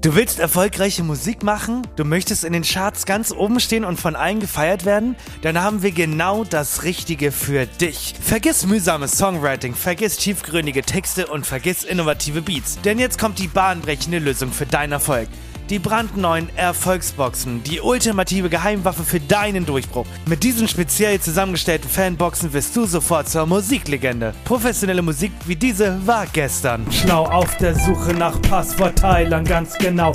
Du willst erfolgreiche Musik machen? Du möchtest in den Charts ganz oben stehen und von allen gefeiert werden? Dann haben wir genau das Richtige für dich. Vergiss mühsames Songwriting, vergiss tiefgründige Texte und vergiss innovative Beats. Denn jetzt kommt die bahnbrechende Lösung für deinen Erfolg. Die brandneuen Erfolgsboxen, die ultimative Geheimwaffe für deinen Durchbruch. Mit diesen speziell zusammengestellten Fanboxen wirst du sofort zur Musiklegende. Professionelle Musik wie diese war gestern. Schlau auf der Suche nach Passwortteilern, ganz genau.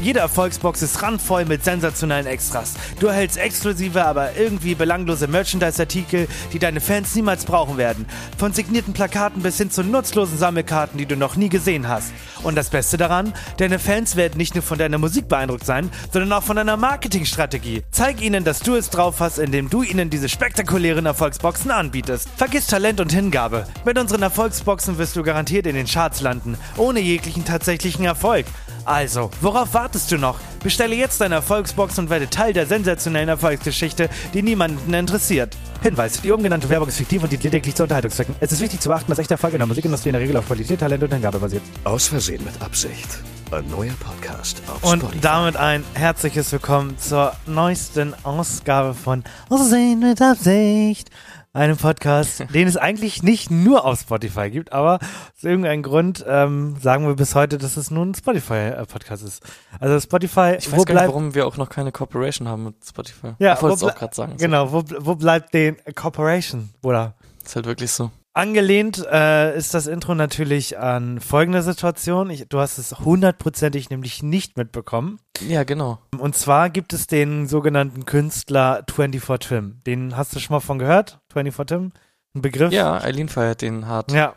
Jede Erfolgsbox ist randvoll mit sensationellen Extras. Du erhältst exklusive, aber irgendwie belanglose Merchandise-Artikel, die deine Fans niemals brauchen werden. Von signierten Plakaten bis hin zu nutzlosen Sammelkarten, die du noch nie gesehen hast. Und das Beste daran, deine Fans werden nicht nur von deiner Musik beeindruckt sein, sondern auch von deiner Marketingstrategie. Zeig ihnen, dass du es drauf hast, indem du ihnen diese spektakulären Erfolgsboxen anbietest. Vergiss Talent und Hingabe. Mit unseren Erfolgsboxen wirst du garantiert in den Charts landen, ohne jeglichen tatsächlichen Erfolg. Also, worauf wartest du noch? Bestelle jetzt deine Erfolgsbox und werde Teil der sensationellen Erfolgsgeschichte, die niemanden interessiert. Hinweis: Die umgenannte Werbung ist fiktiv und dient lediglich zu Unterhaltungszwecken. Es ist wichtig zu beachten, dass echter Erfolg in der Musikindustrie in der Regel auf Qualität, Talent und Hingabe basiert. Aus Versehen mit Absicht. Ein neuer Podcast auf Und Spotify. damit ein herzliches Willkommen zur neuesten Ausgabe von Aussehen mit Absicht. Einem Podcast, den es eigentlich nicht nur auf Spotify gibt, aber aus irgendeinem Grund ähm, sagen wir bis heute, dass es nur ein Spotify-Podcast ist. Also Spotify, Ich wo weiß gar nicht, warum wir auch noch keine Cooperation haben mit Spotify. Ja, ich wollte es wo auch gerade sagen. genau, wo, wo bleibt den Corporation, Bruder? So. Ist halt wirklich so. Angelehnt äh, ist das Intro natürlich an folgende Situation. Ich, du hast es hundertprozentig nämlich nicht mitbekommen. Ja, genau. Und zwar gibt es den sogenannten Künstler 24 Tim. Den hast du schon mal von gehört? 24 Tim? Ein Begriff? Ja, Eileen feiert den hart. Ja.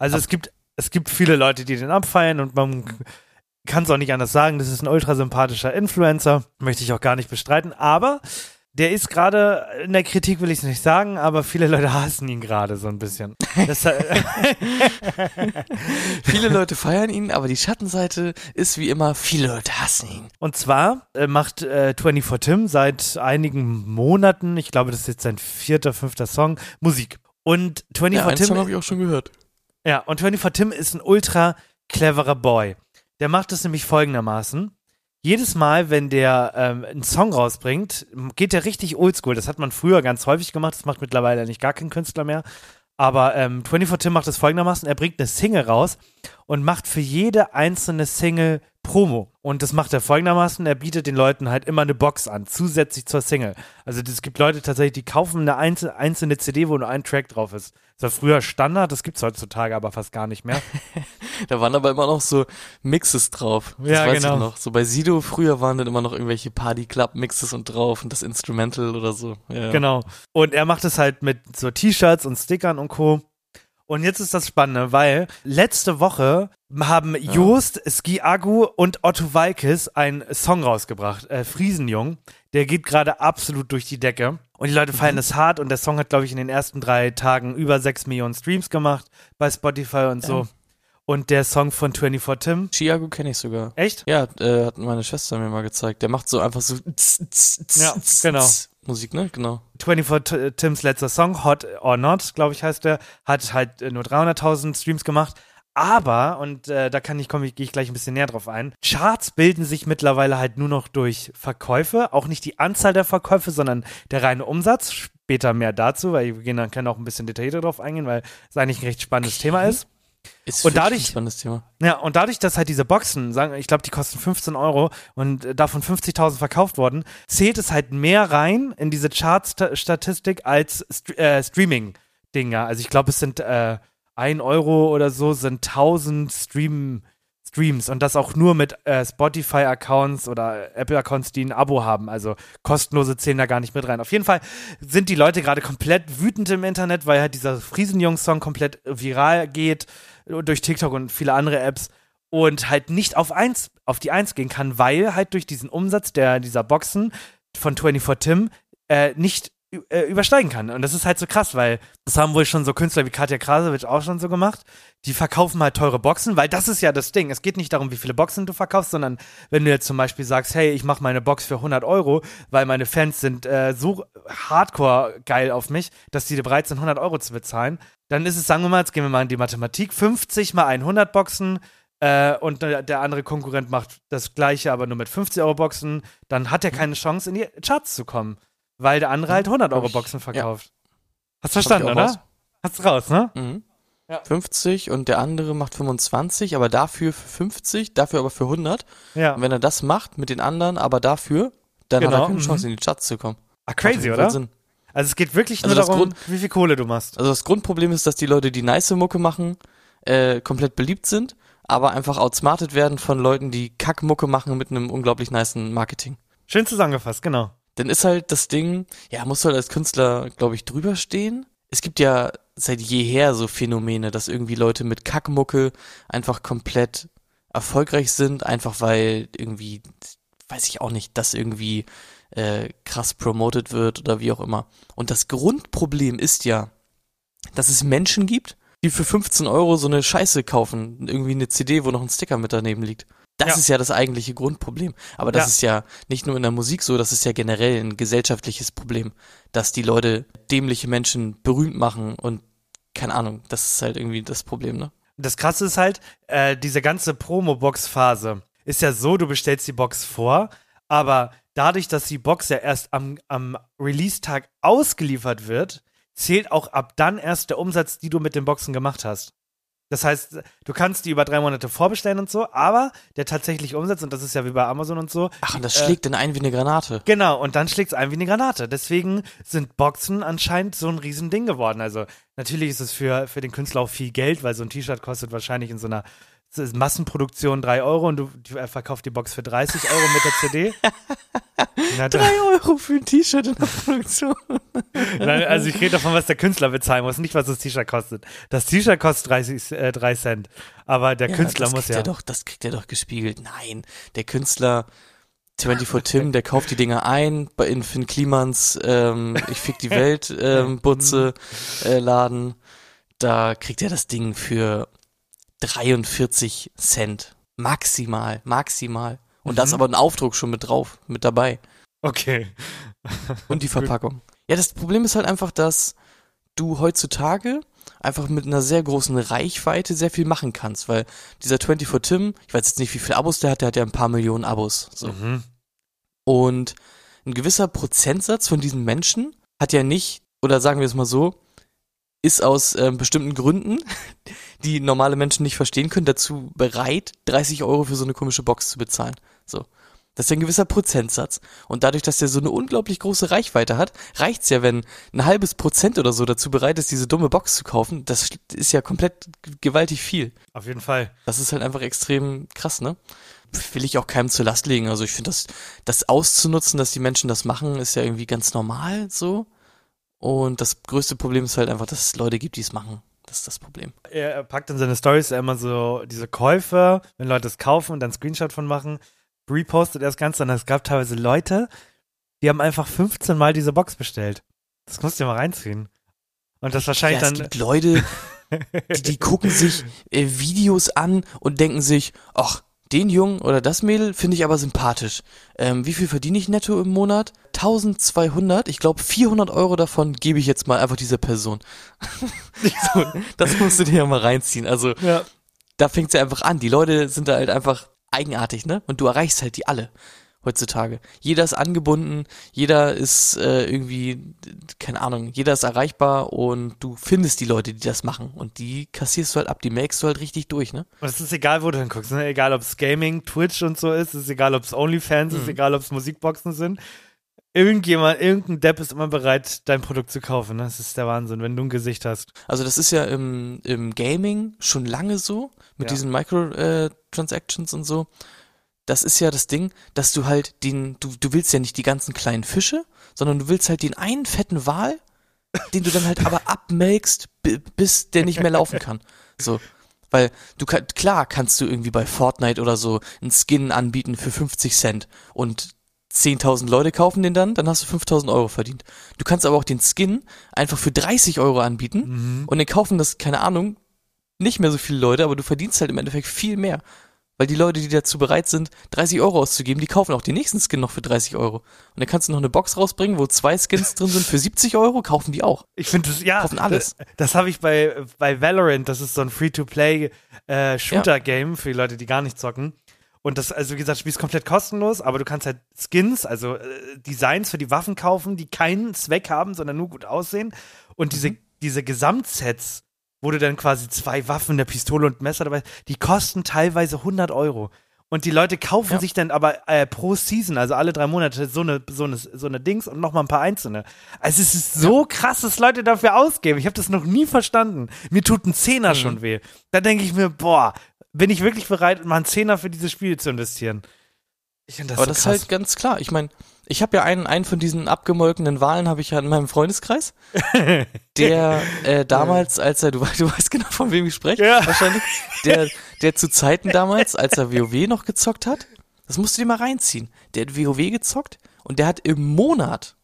Also es gibt, es gibt viele Leute, die den abfeiern und man kann es auch nicht anders sagen. Das ist ein ultra sympathischer Influencer. Möchte ich auch gar nicht bestreiten. Aber der ist gerade, in der Kritik will ich es nicht sagen, aber viele Leute hassen ihn gerade so ein bisschen. Viele Leute feiern ihn, aber die Schattenseite ist wie immer, viele Leute hassen ihn. Und zwar äh, macht äh, 24 Tim seit einigen Monaten, ich glaube, das ist jetzt sein vierter, fünfter Song, Musik. Und 24 Ja, einen Tim, Song habe ich auch schon gehört. ja, und 24 Tim ist ein ultra cleverer Boy. Der macht es nämlich folgendermaßen. Jedes Mal, wenn der ähm, einen Song rausbringt, geht der richtig oldschool. Das hat man früher ganz häufig gemacht. Das macht mittlerweile nicht gar kein Künstler mehr. Aber ähm, 24 Tim macht es folgendermaßen. Er bringt eine Single raus und macht für jede einzelne Single Promo. Und das macht er folgendermaßen. Er bietet den Leuten halt immer eine Box an, zusätzlich zur Single. Also es gibt Leute tatsächlich, die kaufen eine einzel einzelne CD, wo nur ein Track drauf ist. Das war früher Standard, das gibt's heutzutage aber fast gar nicht mehr. Da waren aber immer noch so Mixes drauf. Das Ja, weiß genau. ich noch. So bei Sido früher waren dann immer noch irgendwelche Party-Club-Mixes und drauf und das Instrumental oder so. Ja. Genau. Und er macht es halt mit so T-Shirts und Stickern und Co. Und jetzt ist das Spannende, weil letzte Woche haben Joost, Ski Agu und Otto Walkes einen Song rausgebracht, äh, Friesenjung. Der geht gerade absolut durch die Decke. Und die Leute feiern es hart und der Song hat, glaube ich, in den ersten drei Tagen über sechs Millionen Streams gemacht bei Spotify und so. Ja. Und der Song von 24 Tim. Chiago kenne ich sogar. Echt? Ja, äh, hat meine Schwester mir mal gezeigt. Der macht so einfach so Ja, genau. Musik, ne? Genau. 24 T- Tims letzter Song, Hot or Not, glaube ich, heißt der, hat halt äh, nur 300.000 Streams gemacht. Aber, und äh, da kann ich, komme ich, gehe ich gleich ein bisschen näher drauf ein, Charts bilden sich mittlerweile halt nur noch durch Verkäufe, auch nicht die Anzahl der Verkäufe, sondern der reine Umsatz. Später mehr dazu, weil wir gehen dann können auch ein bisschen detaillierter drauf eingehen, weil es eigentlich ein recht spannendes Thema ist. Ist Und dadurch- ein spannendes Thema. Ja, und dadurch, dass halt diese Boxen, sagen, ich glaube, die kosten 15 Euro und davon 50.000 verkauft wurden, zählt es halt mehr rein in diese Charts-Statistik als St äh, Streaming-Dinger. Also ich glaube, es sind äh, 1 Euro oder so, sind 1000 Stream Streams und das auch nur mit äh, Spotify-Accounts oder Apple-Accounts, die ein Abo haben. Also kostenlose zählen da gar nicht mit rein. Auf jeden Fall sind die Leute gerade komplett wütend im Internet, weil halt dieser Friesenjungs-Song komplett viral geht durch TikTok und viele andere Apps und halt nicht auf eins, auf die Eins gehen kann, weil halt durch diesen Umsatz der, dieser Boxen von 24 Tim äh, nicht äh, übersteigen kann. Und das ist halt so krass, weil das haben wohl schon so Künstler wie Katja Krasowitsch auch schon so gemacht. Die verkaufen halt teure Boxen, weil das ist ja das Ding. Es geht nicht darum, wie viele Boxen du verkaufst, sondern wenn du jetzt zum Beispiel sagst, hey, ich mache meine Box für 100 Euro, weil meine Fans sind äh, so hardcore geil auf mich, dass die bereit sind, 100 Euro zu bezahlen, dann ist es, sagen wir mal, jetzt gehen wir mal in die Mathematik, 50 mal 100 Boxen äh, und der, der andere Konkurrent macht das gleiche, aber nur mit 50 Euro Boxen, dann hat er keine Chance, in die Charts zu kommen, weil der andere halt 100 Euro Boxen verkauft. Hast du verstanden, oder? raus. Hast du raus, ne? Mhm. Ja. 50 und der andere macht 25, aber dafür für 50, dafür aber für 100. Ja. Und wenn er das macht mit den anderen, aber dafür, dann hat Genau, er keine mhm. Chance, in die Charts zu kommen. Ah, crazy, oder? Sinn. Also es geht wirklich Also nur das darum, Grund- wie viel Kohle du machst. Also das Grundproblem ist, dass die Leute, die nice Mucke machen, äh, komplett beliebt sind, aber einfach outsmartet werden von Leuten, die Kackmucke machen mit einem unglaublich nicen Marketing. Schön zusammengefasst, genau. Dann ist halt das Ding, ja, musst du halt als Künstler, glaube ich, drüber stehen. Es gibt ja seit jeher so Phänomene, dass irgendwie Leute mit Kackmucke einfach komplett erfolgreich sind, einfach weil irgendwie, weiß ich auch nicht, das irgendwie äh, krass promoted wird oder wie auch immer. Und das Grundproblem ist ja, dass es Menschen gibt, die für 15 Euro so eine Scheiße kaufen, irgendwie eine CD, wo noch ein Sticker mit daneben liegt. Das Ja. ist ja das eigentliche Grundproblem. Aber das Ja. ist ja nicht nur in der Musik so, das ist ja generell ein gesellschaftliches Problem, dass die Leute dämliche Menschen berühmt machen und keine Ahnung, das ist halt irgendwie das Problem, ne? Das Krasse ist halt, äh, diese ganze Promo-Box-Phase ist ja so, du bestellst die Box vor, aber dadurch, dass die Box ja erst am, am Release-Tag ausgeliefert wird, zählt auch ab dann erst der Umsatz, die du mit den Boxen gemacht hast. Das heißt, du kannst die über drei Monate vorbestellen und so, aber der tatsächliche Umsatz, und das ist ja wie bei Amazon und so, Ach, und das Äh, schlägt dann ein wie eine Granate. Genau, und dann schlägt's ein wie eine Granate. Deswegen sind Boxen anscheinend so ein Riesending geworden. Also natürlich ist es für, für den Künstler auch viel Geld, weil so ein T-Shirt kostet wahrscheinlich in so einer Massenproduktion 3 Euro und du, er verkauft die Box für 30 Euro mit der CD. Na, da- Drei Euro für ein T-Shirt in der Produktion. Nein, also ich rede davon, was der Künstler bezahlen muss, nicht was das T-Shirt kostet. Das T-Shirt kostet 30, äh, 3 Cent, aber der Künstler das muss ja. Doch, das kriegt er doch gespiegelt. Nein, der Künstler 24 Tim, der kauft die Dinger ein bei in Finn Klimans ähm, Ich fick die Welt ähm, Butze äh, Laden. Da kriegt er das Ding für 43 Cent. Maximal, maximal. Und da ist Mhm. aber ein Aufdruck schon mit drauf, mit dabei. Okay. Und die Verpackung. Ja, das Problem ist halt einfach, dass du heutzutage einfach mit einer sehr großen Reichweite sehr viel machen kannst, weil dieser 24 Tim, ich weiß jetzt nicht, wie viele Abos der hat, der hat ja ein paar Millionen Abos. So. Mhm. Und ein gewisser Prozentsatz von diesen Menschen hat ja nicht, oder sagen wir es mal so, ist aus ähm, bestimmten Gründen, die normale Menschen nicht verstehen können, dazu bereit, 30 Euro für so eine komische Box zu bezahlen. So. Das ist ja ein gewisser Prozentsatz. Und dadurch, dass der so eine unglaublich große Reichweite hat, reicht's ja, wenn ein halbes Prozent oder so dazu bereit ist, diese dumme Box zu kaufen. Das ist ja komplett gewaltig viel. Auf jeden Fall. Das ist halt einfach extrem krass, ne? Will ich auch keinem zur Last legen. Also ich finde das, das auszunutzen, dass die Menschen das machen, ist ja irgendwie ganz normal so. Und das größte Problem ist halt einfach, dass es Leute gibt, die es machen. Das ist das Problem. er packt in seine Stories immer so diese Käufe, wenn Leute es kaufen und dann Screenshot von machen, repostet er das Ganze und es gab teilweise Leute, die haben einfach 15 Mal diese Box bestellt. Das musst du dir mal reinziehen. Und das wahrscheinlich Ja, es dann. gibt Leute, die, die gucken sich äh, Videos an und denken sich, ach, den Jungen oder das Mädel finde ich aber sympathisch. Ähm, wie viel verdiene ich netto im Monat? 1200. Ich glaube, 400 Euro davon gebe ich jetzt mal einfach dieser Person. so, das musst du dir ja mal reinziehen. Also, ja. da fängt's ja einfach an. Die Leute sind da halt einfach eigenartig, ne? Und du erreichst halt die alle heutzutage. Jeder ist angebunden, jeder ist äh, irgendwie, keine Ahnung, jeder ist erreichbar und du findest die Leute, die das machen und die kassierst du halt ab, die melkst du halt richtig durch, ne? Und es ist egal, wo du hinguckst. Ne? Egal, ob es Gaming, Twitch und so ist. Es ist egal, ob es OnlyFans ist. Mhm. Egal, ob es Musikboxen sind. Irgendjemand, irgendein Depp ist immer bereit, dein Produkt zu kaufen. Ne? Das ist der Wahnsinn, wenn du ein Gesicht hast. Also das ist ja im, im Gaming schon lange so, mit Ja. diesen Microtransactions und so. Das ist ja das Ding, dass du halt den, du, du willst ja nicht die ganzen kleinen Fische, sondern du willst halt den einen fetten Wal, den du dann halt aber abmelkst, bi- bis der nicht mehr laufen kann. So. Weil du kann, klar kannst du irgendwie bei Fortnite oder so einen Skin anbieten für 50 Cent und 10.000 Leute kaufen den dann, dann hast du 5.000 Euro verdient. Du kannst aber auch den Skin einfach für 30 Euro anbieten Mhm. und dann kaufen das, keine Ahnung, nicht mehr so viele Leute, aber du verdienst halt im Endeffekt viel mehr. Weil die Leute, die dazu bereit sind, 30 Euro auszugeben, die kaufen auch den nächsten Skin noch für 30 Euro. Und dann kannst du noch eine Box rausbringen, wo zwei Skins drin sind für 70 Euro, kaufen die auch. Ich finde das, ja. Kaufen alles. Das, das habe ich bei, bei Valorant, das ist so ein Free-to-Play äh, Shooter-Game für die Leute, die gar nicht zocken. Und das, also wie gesagt, das Spiel ist komplett kostenlos, aber du kannst halt Skins, also äh, Designs für die Waffen kaufen, die keinen Zweck haben, sondern nur gut aussehen. Und diese, Mhm. diese Gesamtsets, wo du dann quasi zwei Waffen, eine Pistole und ein Messer dabei, die kosten teilweise 100 Euro. Und die Leute kaufen Ja. sich dann aber äh, pro Season, also alle drei Monate, so eine, so eine, so eine Dings und nochmal ein paar einzelne. Also es ist so krass, dass Leute dafür ausgeben. Ich habe das noch nie verstanden. Mir tut ein Zehner Mhm. schon weh. Da denke ich mir, boah, bin ich wirklich bereit, mal einen Zehner für dieses Spiel zu investieren? Ich das Aber so das ist krass. halt ganz klar. Ich meine, ich habe ja einen, einen von diesen abgemolkenen Wahlen habe ich ja in meinem Freundeskreis, der äh, damals, als er, du, du weißt genau, von wem ich spreche, Ja. wahrscheinlich, der, der zu Zeiten damals, als er WoW noch gezockt hat, das musst du dir mal reinziehen. Der hat WoW gezockt und der hat im Monat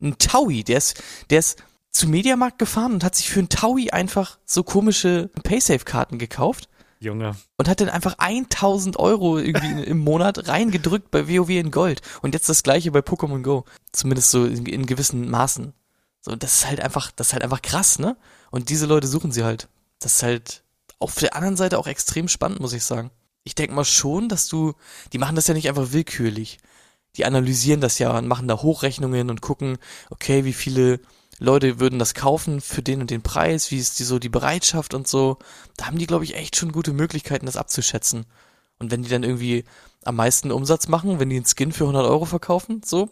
einen Taui, der ist, der ist zu Mediamarkt gefahren und hat sich für einen Taui einfach so komische Paysafe-Karten gekauft Junge. und hat dann einfach 1000 Euro irgendwie im Monat reingedrückt bei WoW in Gold. Und jetzt das gleiche bei Pokémon Go. Zumindest so in, in gewissen Maßen. So, das ist halt einfach, das ist halt einfach krass, ne? Und diese Leute suchen sie halt. Das ist halt auf der anderen Seite auch extrem spannend, muss ich sagen. Ich denke mal schon, dass du, die machen das ja nicht einfach willkürlich. Die analysieren das ja und machen da Hochrechnungen und gucken, okay, wie viele Leute würden das kaufen für den und den Preis, wie ist die so die Bereitschaft und so. Da haben die, glaube ich, echt schon gute Möglichkeiten, das abzuschätzen. Und wenn die dann irgendwie am meisten Umsatz machen, wenn die einen Skin für 100 Euro verkaufen, so,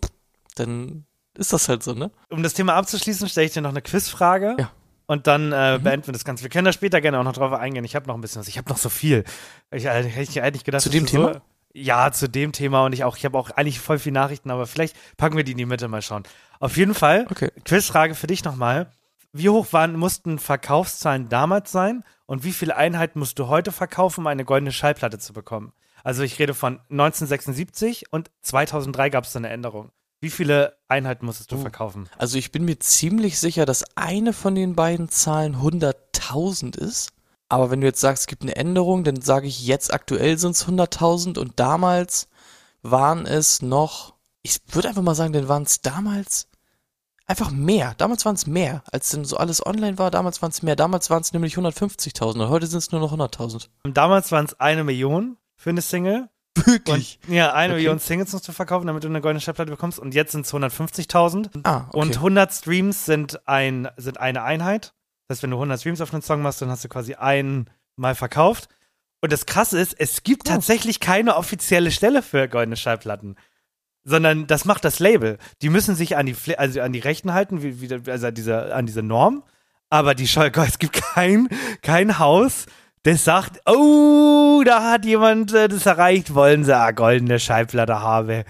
dann ist das halt so, ne? Um das Thema abzuschließen, stelle ich dir noch eine Quizfrage. Ja. Und dann äh, Mhm. beenden wir das Ganze. Wir können da später gerne auch noch drauf eingehen. Ich habe noch ein bisschen was. Ich habe noch so viel. Ich äh, hätte ich eigentlich gedacht, Zu dem Thema? So, ja, zu dem Thema. Und ich auch, ich habe auch eigentlich voll viel Nachrichten, aber vielleicht packen wir die in die Mitte mal schauen. Auf jeden Fall, Okay. Quizfrage für dich nochmal. Wie hoch waren, mussten Verkaufszahlen damals sein und wie viele Einheiten musst du heute verkaufen, um eine goldene Schallplatte zu bekommen? Also ich rede von 1976 und 2003 gab es da eine Änderung. Wie viele Einheiten musstest du Oh. verkaufen? Also ich bin mir ziemlich sicher, dass eine von den beiden Zahlen 100.000 ist. Aber wenn du jetzt sagst, es gibt eine Änderung, dann sage ich jetzt aktuell sind es 100.000 und damals waren es noch, ich würde einfach mal sagen, dann waren es damals einfach mehr. Damals waren es mehr, als denn so alles online war. Damals waren es mehr. Damals waren es nämlich 150.000 und heute sind es nur noch 100.000. Damals waren es eine Million für eine Single. Wirklich? Und, ja, eine Okay. Million Singles musst du verkaufen, damit du eine goldene Schallplatte bekommst. Und jetzt sind es 150.000. Ah, okay. Und 100 Streams sind, ein, sind eine Einheit. Das heißt, wenn du 100 Streams auf einen Song machst, dann hast du quasi einmal verkauft. Und das Krasse ist, es gibt Oh. tatsächlich keine offizielle Stelle für goldene Schallplatten. Sondern das macht das Label. Die müssen sich an die, also an die Rechten halten, wie, wie, also an diese, an diese Norm. Aber die Schall es gibt kein, kein Haus, das sagt, oh, da hat jemand äh, das erreicht, wollen sie eine goldene Schallplatte haben.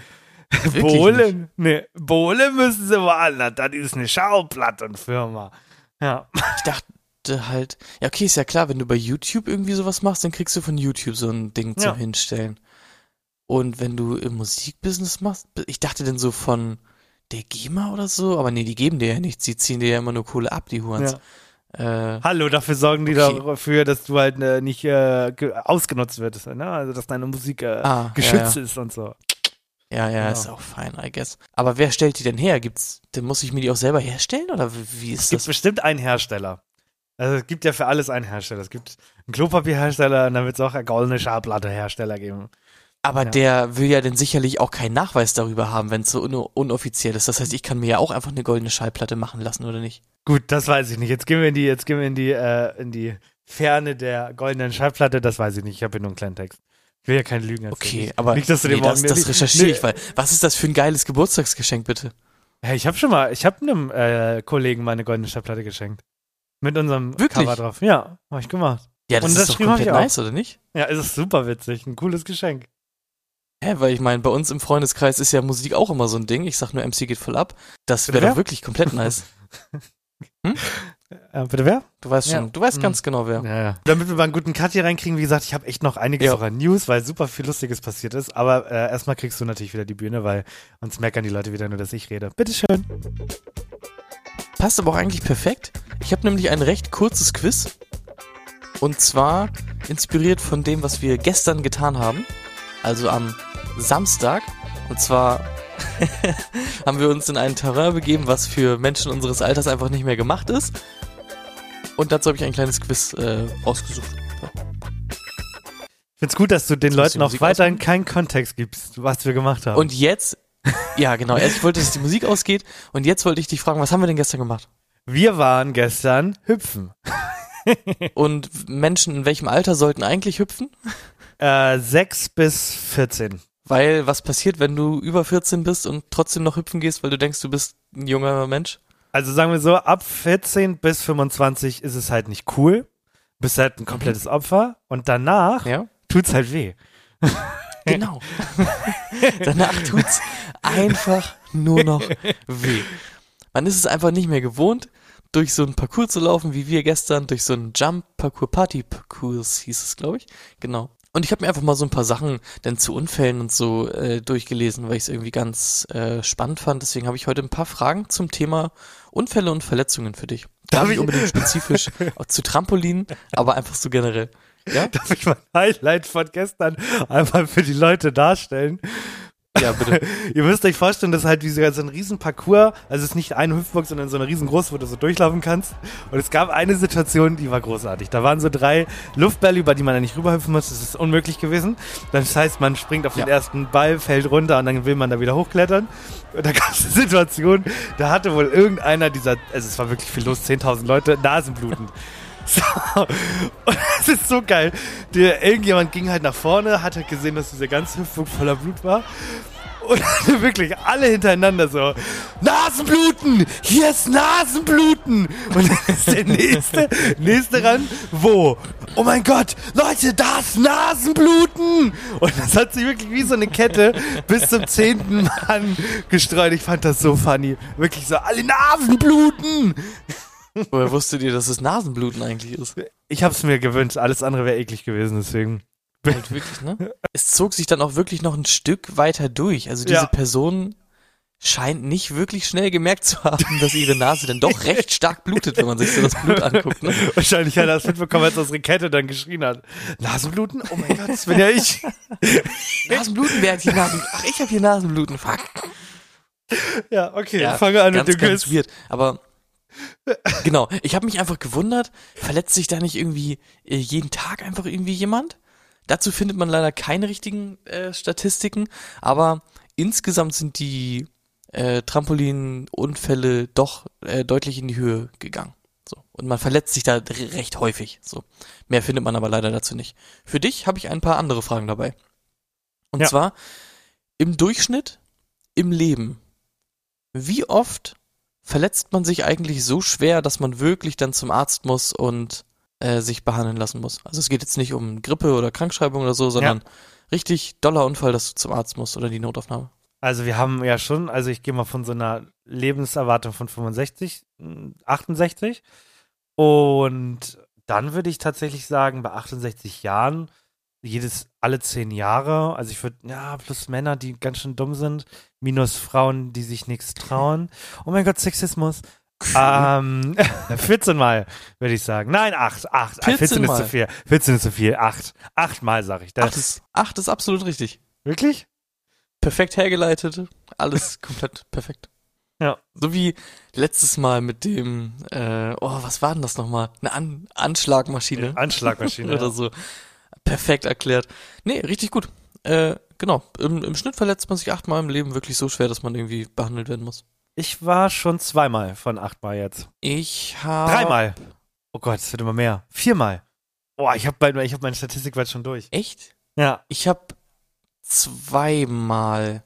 Wirklich Bohlen, ne, Bohlen müssen sie woanders, das ist eine Schallplattenfirma. Ja. Ich dachte halt, ja, okay, ist ja klar, wenn du bei YouTube irgendwie sowas machst, dann kriegst du von YouTube so ein Ding zum Ja. Hinstellen. Und wenn du im Musikbusiness machst, ich dachte dann so von der GEMA oder so, aber nee, die geben dir ja nichts, die ziehen dir ja immer nur Kohle ab, die Hurens. Äh, Hallo, dafür sorgen die Okay. dafür, dass du halt äh, nicht äh, ge- ausgenutzt wirst, ne? Also dass deine Musik äh, Ah, geschützt ja, ist und so. ja, ja, Genau. ist auch fein, I guess. Aber wer stellt die denn her? Gibt's, dann muss ich mir die auch selber herstellen oder wie, wie Es ist gibt das? bestimmt einen Hersteller. Also es gibt ja für alles einen Hersteller. Es gibt einen Klopapierhersteller und dann wird es auch einen goldene Schallplatte-Hersteller geben. Aber ja. der will ja dann sicherlich auch keinen Nachweis darüber haben, wenn es so un unoffiziell ist. Das heißt, ich kann mir ja auch einfach eine goldene Schallplatte machen lassen, oder nicht? Gut, das weiß ich nicht. Jetzt gehen wir in die, jetzt gehen wir in die, äh, in die Ferne der goldenen Schallplatte. Das weiß ich nicht. Ich habe hier nur einen kleinen Text. Ich will ja keine Lügen erzählen. Okay, aber nicht, dass du nee, das, das recherchiere nee, ich, weil was ist das für ein geiles Geburtstagsgeschenk, bitte? Ja, ich habe schon mal, ich habe einem äh, Kollegen meine goldene Schallplatte geschenkt. Mit unserem Wirklich? Cover drauf. Ja, habe ich gemacht. Ja, das Und ist das doch komplett nice, oder nicht? Ja, es ist super witzig. Ein cooles Geschenk. Hä, weil ich meine, bei uns im Freundeskreis ist ja Musik auch immer so ein Ding. Ich sag nur, MC geht voll ab. Das wäre doch wirklich komplett nice. Äh, bitte wer? Du weißt Ja. schon, du weißt Mhm. ganz genau wer. Ja, ja. Damit wir mal einen guten Cut hier reinkriegen, wie gesagt, ich habe echt noch einiges Ja. News, weil super viel Lustiges passiert ist. Aber äh, erstmal kriegst du natürlich wieder die Bühne, weil sonst meckern die Leute wieder nur, dass ich rede. Bitteschön. Passt aber auch eigentlich perfekt. Ich habe nämlich ein recht kurzes Quiz. Und zwar inspiriert von dem, was wir gestern getan haben. Also am Samstag. Und zwar haben wir uns in einen Terrain begeben, was für Menschen unseres Alters einfach nicht mehr gemacht ist. Und dazu habe ich ein kleines Quiz äh, ausgesucht. Ich find's gut, dass du den du Leuten auch weiterhin ausmachen. keinen Kontext gibst, was wir gemacht haben. Und jetzt, ja genau, erst wollte ich, dass die Musik ausgeht. Und jetzt wollte ich dich fragen, was haben wir denn gestern gemacht? wir waren gestern hüpfen. Und Menschen in welchem Alter sollten eigentlich hüpfen? Äh, 6 bis 14. Weil was passiert, wenn du über 14 bist und trotzdem noch hüpfen gehst, weil du denkst, du bist ein junger Mensch? Also sagen wir so, ab 14 bis 25 ist es halt nicht cool. Bist halt ein komplettes Opfer. Und danach Ja. tut's halt weh. Genau. Danach tut's einfach nur noch weh. Man ist es einfach nicht mehr gewohnt, durch so einen Parcours zu laufen, wie wir gestern, durch so einen Jump-Parcours, Party-Parcours hieß es, glaube ich. Genau. Und ich habe mir einfach mal so ein paar Sachen dann zu Unfällen und so äh, durchgelesen, weil ich es irgendwie ganz äh, spannend fand. Deswegen habe ich heute ein paar Fragen zum Thema Unfälle und Verletzungen für dich. Darf nicht ich- unbedingt spezifisch auch zu Trampolin, aber einfach so generell. Ja? Darf ich mein Highlight von gestern einmal für die Leute darstellen? Ja, bitte. Ihr müsst euch vorstellen, das ist halt wie so ein riesen Parcours. Also es ist nicht eine Hüpfburg, sondern so eine riesengroße, wo du so durchlaufen kannst. Und es gab eine Situation, die war großartig. Da waren so drei Luftbälle, über die man ja nicht rüberhüpfen muss. Das ist unmöglich gewesen. Das heißt, man springt auf den Ja. ersten Ball, fällt runter und dann will man da wieder hochklettern. Und da gab es eine Situation, da hatte wohl irgendeiner dieser, also es war wirklich viel los, 10.000 Leute, Nasenbluten. So. Und es ist so geil. Der, irgendjemand ging halt nach vorne, hat halt gesehen, dass diese ganze Hüpfung voller Blut war. Und wirklich alle hintereinander so, Nasenbluten! Hier ist Nasenbluten! Und dann ist der nächste, nächste ran, wo? Oh mein Gott, Leute, da ist Nasenbluten! Und das hat sich wirklich wie so eine Kette bis zum zehnten Mann gestreut. Ich fand das so funny. Wirklich so, alle Nasenbluten! Woher wusstet ihr, dass es Nasenbluten eigentlich ist? Ich hab's mir gewünscht, alles andere wäre eklig gewesen, deswegen. Halt wirklich, ne? Es zog sich dann auch wirklich noch ein Stück weiter durch. Also diese Ja. Person scheint nicht wirklich schnell gemerkt zu haben, dass ihre Nase dann doch recht stark blutet, wenn man sich so das Blut anguckt. Ne? Wahrscheinlich hat er das mitbekommen, als unsere Kette dann geschrien hat. Nasenbluten? Oh mein Gott, das bin ja ich. Nasenbluten, wer hat hier Nasen? Ach, ich habe hier Nasenbluten. Fuck. Ja, okay, Ja, fange an ganz, mit dem ganz Quiz. weird. Aber genau, ich habe mich einfach gewundert, verletzt sich da nicht irgendwie äh, jeden Tag einfach irgendwie jemand? Dazu findet man leider keine richtigen äh, Statistiken, aber insgesamt sind die äh, Trampolinunfälle doch äh, deutlich in die Höhe gegangen. So. Und man verletzt sich da recht häufig. So. Mehr findet man aber leider dazu nicht. Für dich habe ich ein paar andere Fragen dabei. Und Ja. zwar im Durchschnitt im Leben. Wie oft verletzt man sich eigentlich so schwer, dass man wirklich dann zum Arzt muss und äh, sich behandeln lassen muss? Also es geht jetzt nicht um Grippe oder Krankschreibung oder so, sondern richtig doller Unfall, dass du zum Arzt musst oder die Notaufnahme. Also wir haben ja schon, also ich gehe mal von so einer Lebenserwartung von 65, mh, 68 und dann würde ich tatsächlich sagen, bei 68 Jahren, jedes, alle zehn Jahre, also ich würde, ja, plus Männer, die ganz schön dumm sind, minus Frauen, die sich nichts trauen. Oh mein Gott, Sexismus. Ähm, 14 Mal, würde ich sagen. Nein, 8, 8. 14 14 ist zu viel. 14 ist zu viel. 8. 8 Mal, sag ich. Das, Acht ist, acht ist absolut richtig. wirklich? Perfekt hergeleitet, alles komplett perfekt. Ja. So wie letztes Mal mit dem, äh, oh, was war denn das nochmal? Eine An Anschlagmaschine. Anschlagmaschine. oder so. Perfekt erklärt. Nee, richtig gut. Äh, genau. Im, Im Schnitt verletzt man sich achtmal im Leben wirklich so schwer, dass man irgendwie behandelt werden muss. Ich war schon zweimal von achtmal jetzt. Ich habe. Dreimal. Oh Gott, es wird immer mehr. Viermal. Boah, ich habe ich hab meine Statistik bald schon durch. Echt? Ja. Ich habe zweimal.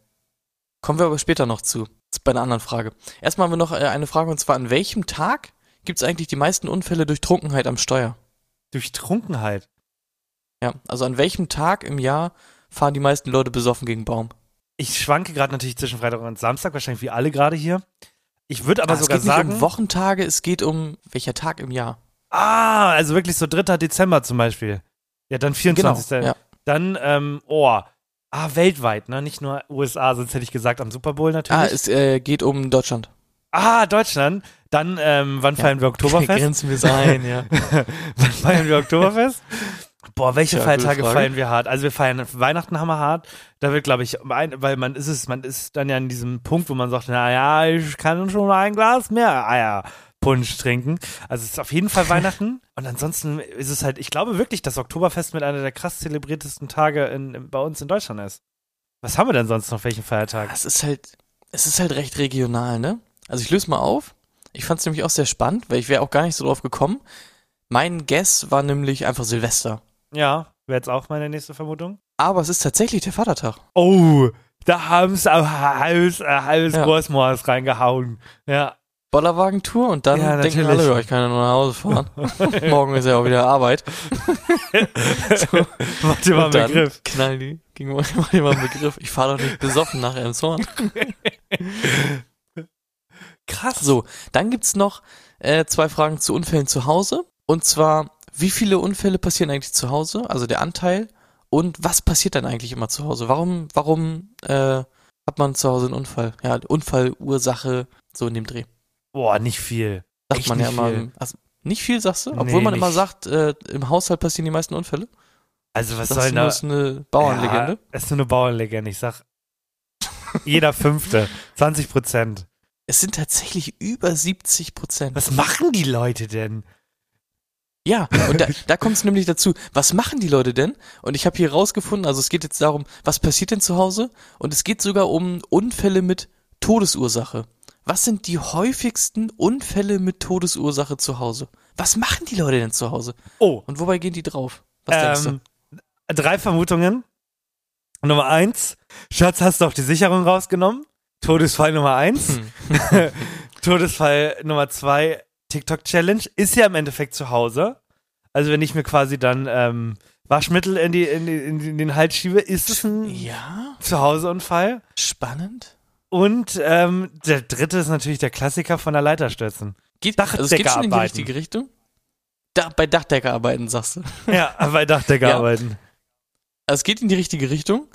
Kommen wir aber später noch zu. Bei einer anderen Frage. Erstmal haben wir noch äh, eine Frage und zwar: An welchem Tag gibt es eigentlich die meisten Unfälle durch Trunkenheit am Steuer? Durch Trunkenheit. Ja, also an welchem Tag im Jahr fahren die meisten Leute besoffen gegen Baum? Ich schwanke gerade natürlich zwischen Freitag und Samstag, wahrscheinlich wie alle gerade hier. Ich würde aber Ah, es sogar geht nicht sagen. um Wochentage, es geht um welcher Tag im Jahr. ah, also wirklich so 3. Dezember zum Beispiel. Ja, dann 24. Genau, ja. Dann, ähm, oh. Ah, weltweit, ne? Nicht nur USA, sonst hätte ich gesagt am Super Bowl natürlich. Ah, es äh, geht um Deutschland. ah, Deutschland. Dann, ähm, wann feiern wir Oktoberfest? Grenzen wir es ein, ja. wann feiern wir Oktoberfest? Boah, welche Ja, Feiertage feiern wir hart? Also wir feiern Weihnachten hammerhart. Da wird, glaube ich, weil man ist es, man ist dann ja in diesem Punkt, wo man sagt, na ja, ich kann schon ein Glas mehr Eierpunsch trinken. Also es ist auf jeden Fall Weihnachten. Und ansonsten ist es halt, ich glaube wirklich, dass Oktoberfest mit einer der krass zelebriertesten Tage in, in, bei uns in Deutschland ist. Was haben wir denn sonst noch? Welchen Feiertag? Es ist halt, es ist halt recht regional, ne? Also ich löse mal auf. Ich fand es nämlich auch sehr spannend, weil ich wäre auch gar nicht so drauf gekommen. Mein Guess war nämlich einfach Silvester. Ja, wäre jetzt auch meine nächste Vermutung. Aber es ist tatsächlich der Vatertag. Oh, da haben sie ein halbes, ein halbes Ja. Großmaß reingehauen. Ja. Bollerwagentour und dann Ja, denken natürlich. alle, ich kann ja nur nach Hause fahren. Morgen ist ja auch wieder Arbeit. so, Mach dir mal einen Begriff. knallen die, ging mach dir mal einen Begriff. Ich fahre doch nicht besoffen nach Elmshorn. Krass. So, dann gibt's noch äh, zwei Fragen zu Unfällen zu Hause. Und zwar, wie viele Unfälle passieren eigentlich zu Hause? Also der Anteil. Und was passiert dann eigentlich immer zu Hause? Warum, warum äh, hat man zu Hause einen Unfall? Ja, Unfallursache, so in dem Dreh. Boah, nicht viel. Sagt Echt man ja immer. viel. Also, nicht viel, sagst du? Nee, Obwohl man immer nicht. sagt, äh, im Haushalt passieren die meisten Unfälle. Also was Sagst soll da? das ist eine Bauernlegende. Ja, ist nur eine Bauernlegende. Ich sag, jeder Fünfte, 20 Prozent. Es sind tatsächlich über 70 Prozent. Was machen die Leute denn? Ja, und da, da kommt es nämlich dazu. Was machen die Leute denn? Und ich habe hier rausgefunden, also es geht jetzt darum, was passiert denn zu Hause? Und es geht sogar um Unfälle mit Todesursache. Was sind die häufigsten Unfälle mit Todesursache zu Hause? Was machen die Leute denn zu Hause? Oh, Und wobei gehen die drauf? Was denkst du? ähm, drei Vermutungen. Nummer eins, Schatz, hast du auch die Sicherung rausgenommen? Todesfall Nummer eins. Hm. Todesfall Nummer zwei, TikTok-Challenge, ist ja im Endeffekt zu Hause. Also wenn ich mir quasi dann ähm, Waschmittel in, die, in, die, in den Hals schiebe, ist es ein Ja, Zuhauseunfall. spannend. Und ähm, der dritte ist natürlich der Klassiker von der Leiter stürzen. Geht, also es geht schon in die Dachdeckerarbeiten. richtige Richtung? Da, bei Dachdeckerarbeiten, sagst du. Ja, bei Dachdecker Ja. arbeiten. Also es geht in die richtige Richtung.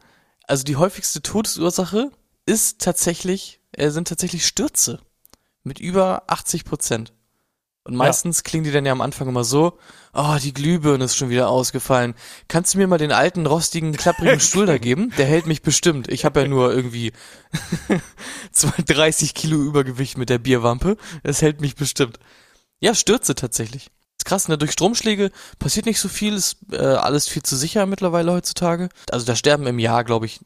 Also die häufigste Todesursache ist tatsächlich, äh, sind tatsächlich Stürze. Mit über 80 Prozent. Und meistens klingen die dann ja am Anfang immer so, oh, die Glühbirne ist schon wieder ausgefallen. Kannst du mir mal den alten, rostigen, klapprigen Stuhl da geben? Der hält mich bestimmt. Ich habe ja nur irgendwie 30 Kilo Übergewicht mit der Bierwampe. Das hält mich bestimmt. Ja, Stürze tatsächlich. Ist krass, ne? Durch Stromschläge passiert nicht so viel, ist äh, alles viel zu sicher mittlerweile heutzutage. Also da sterben im Jahr, glaube ich,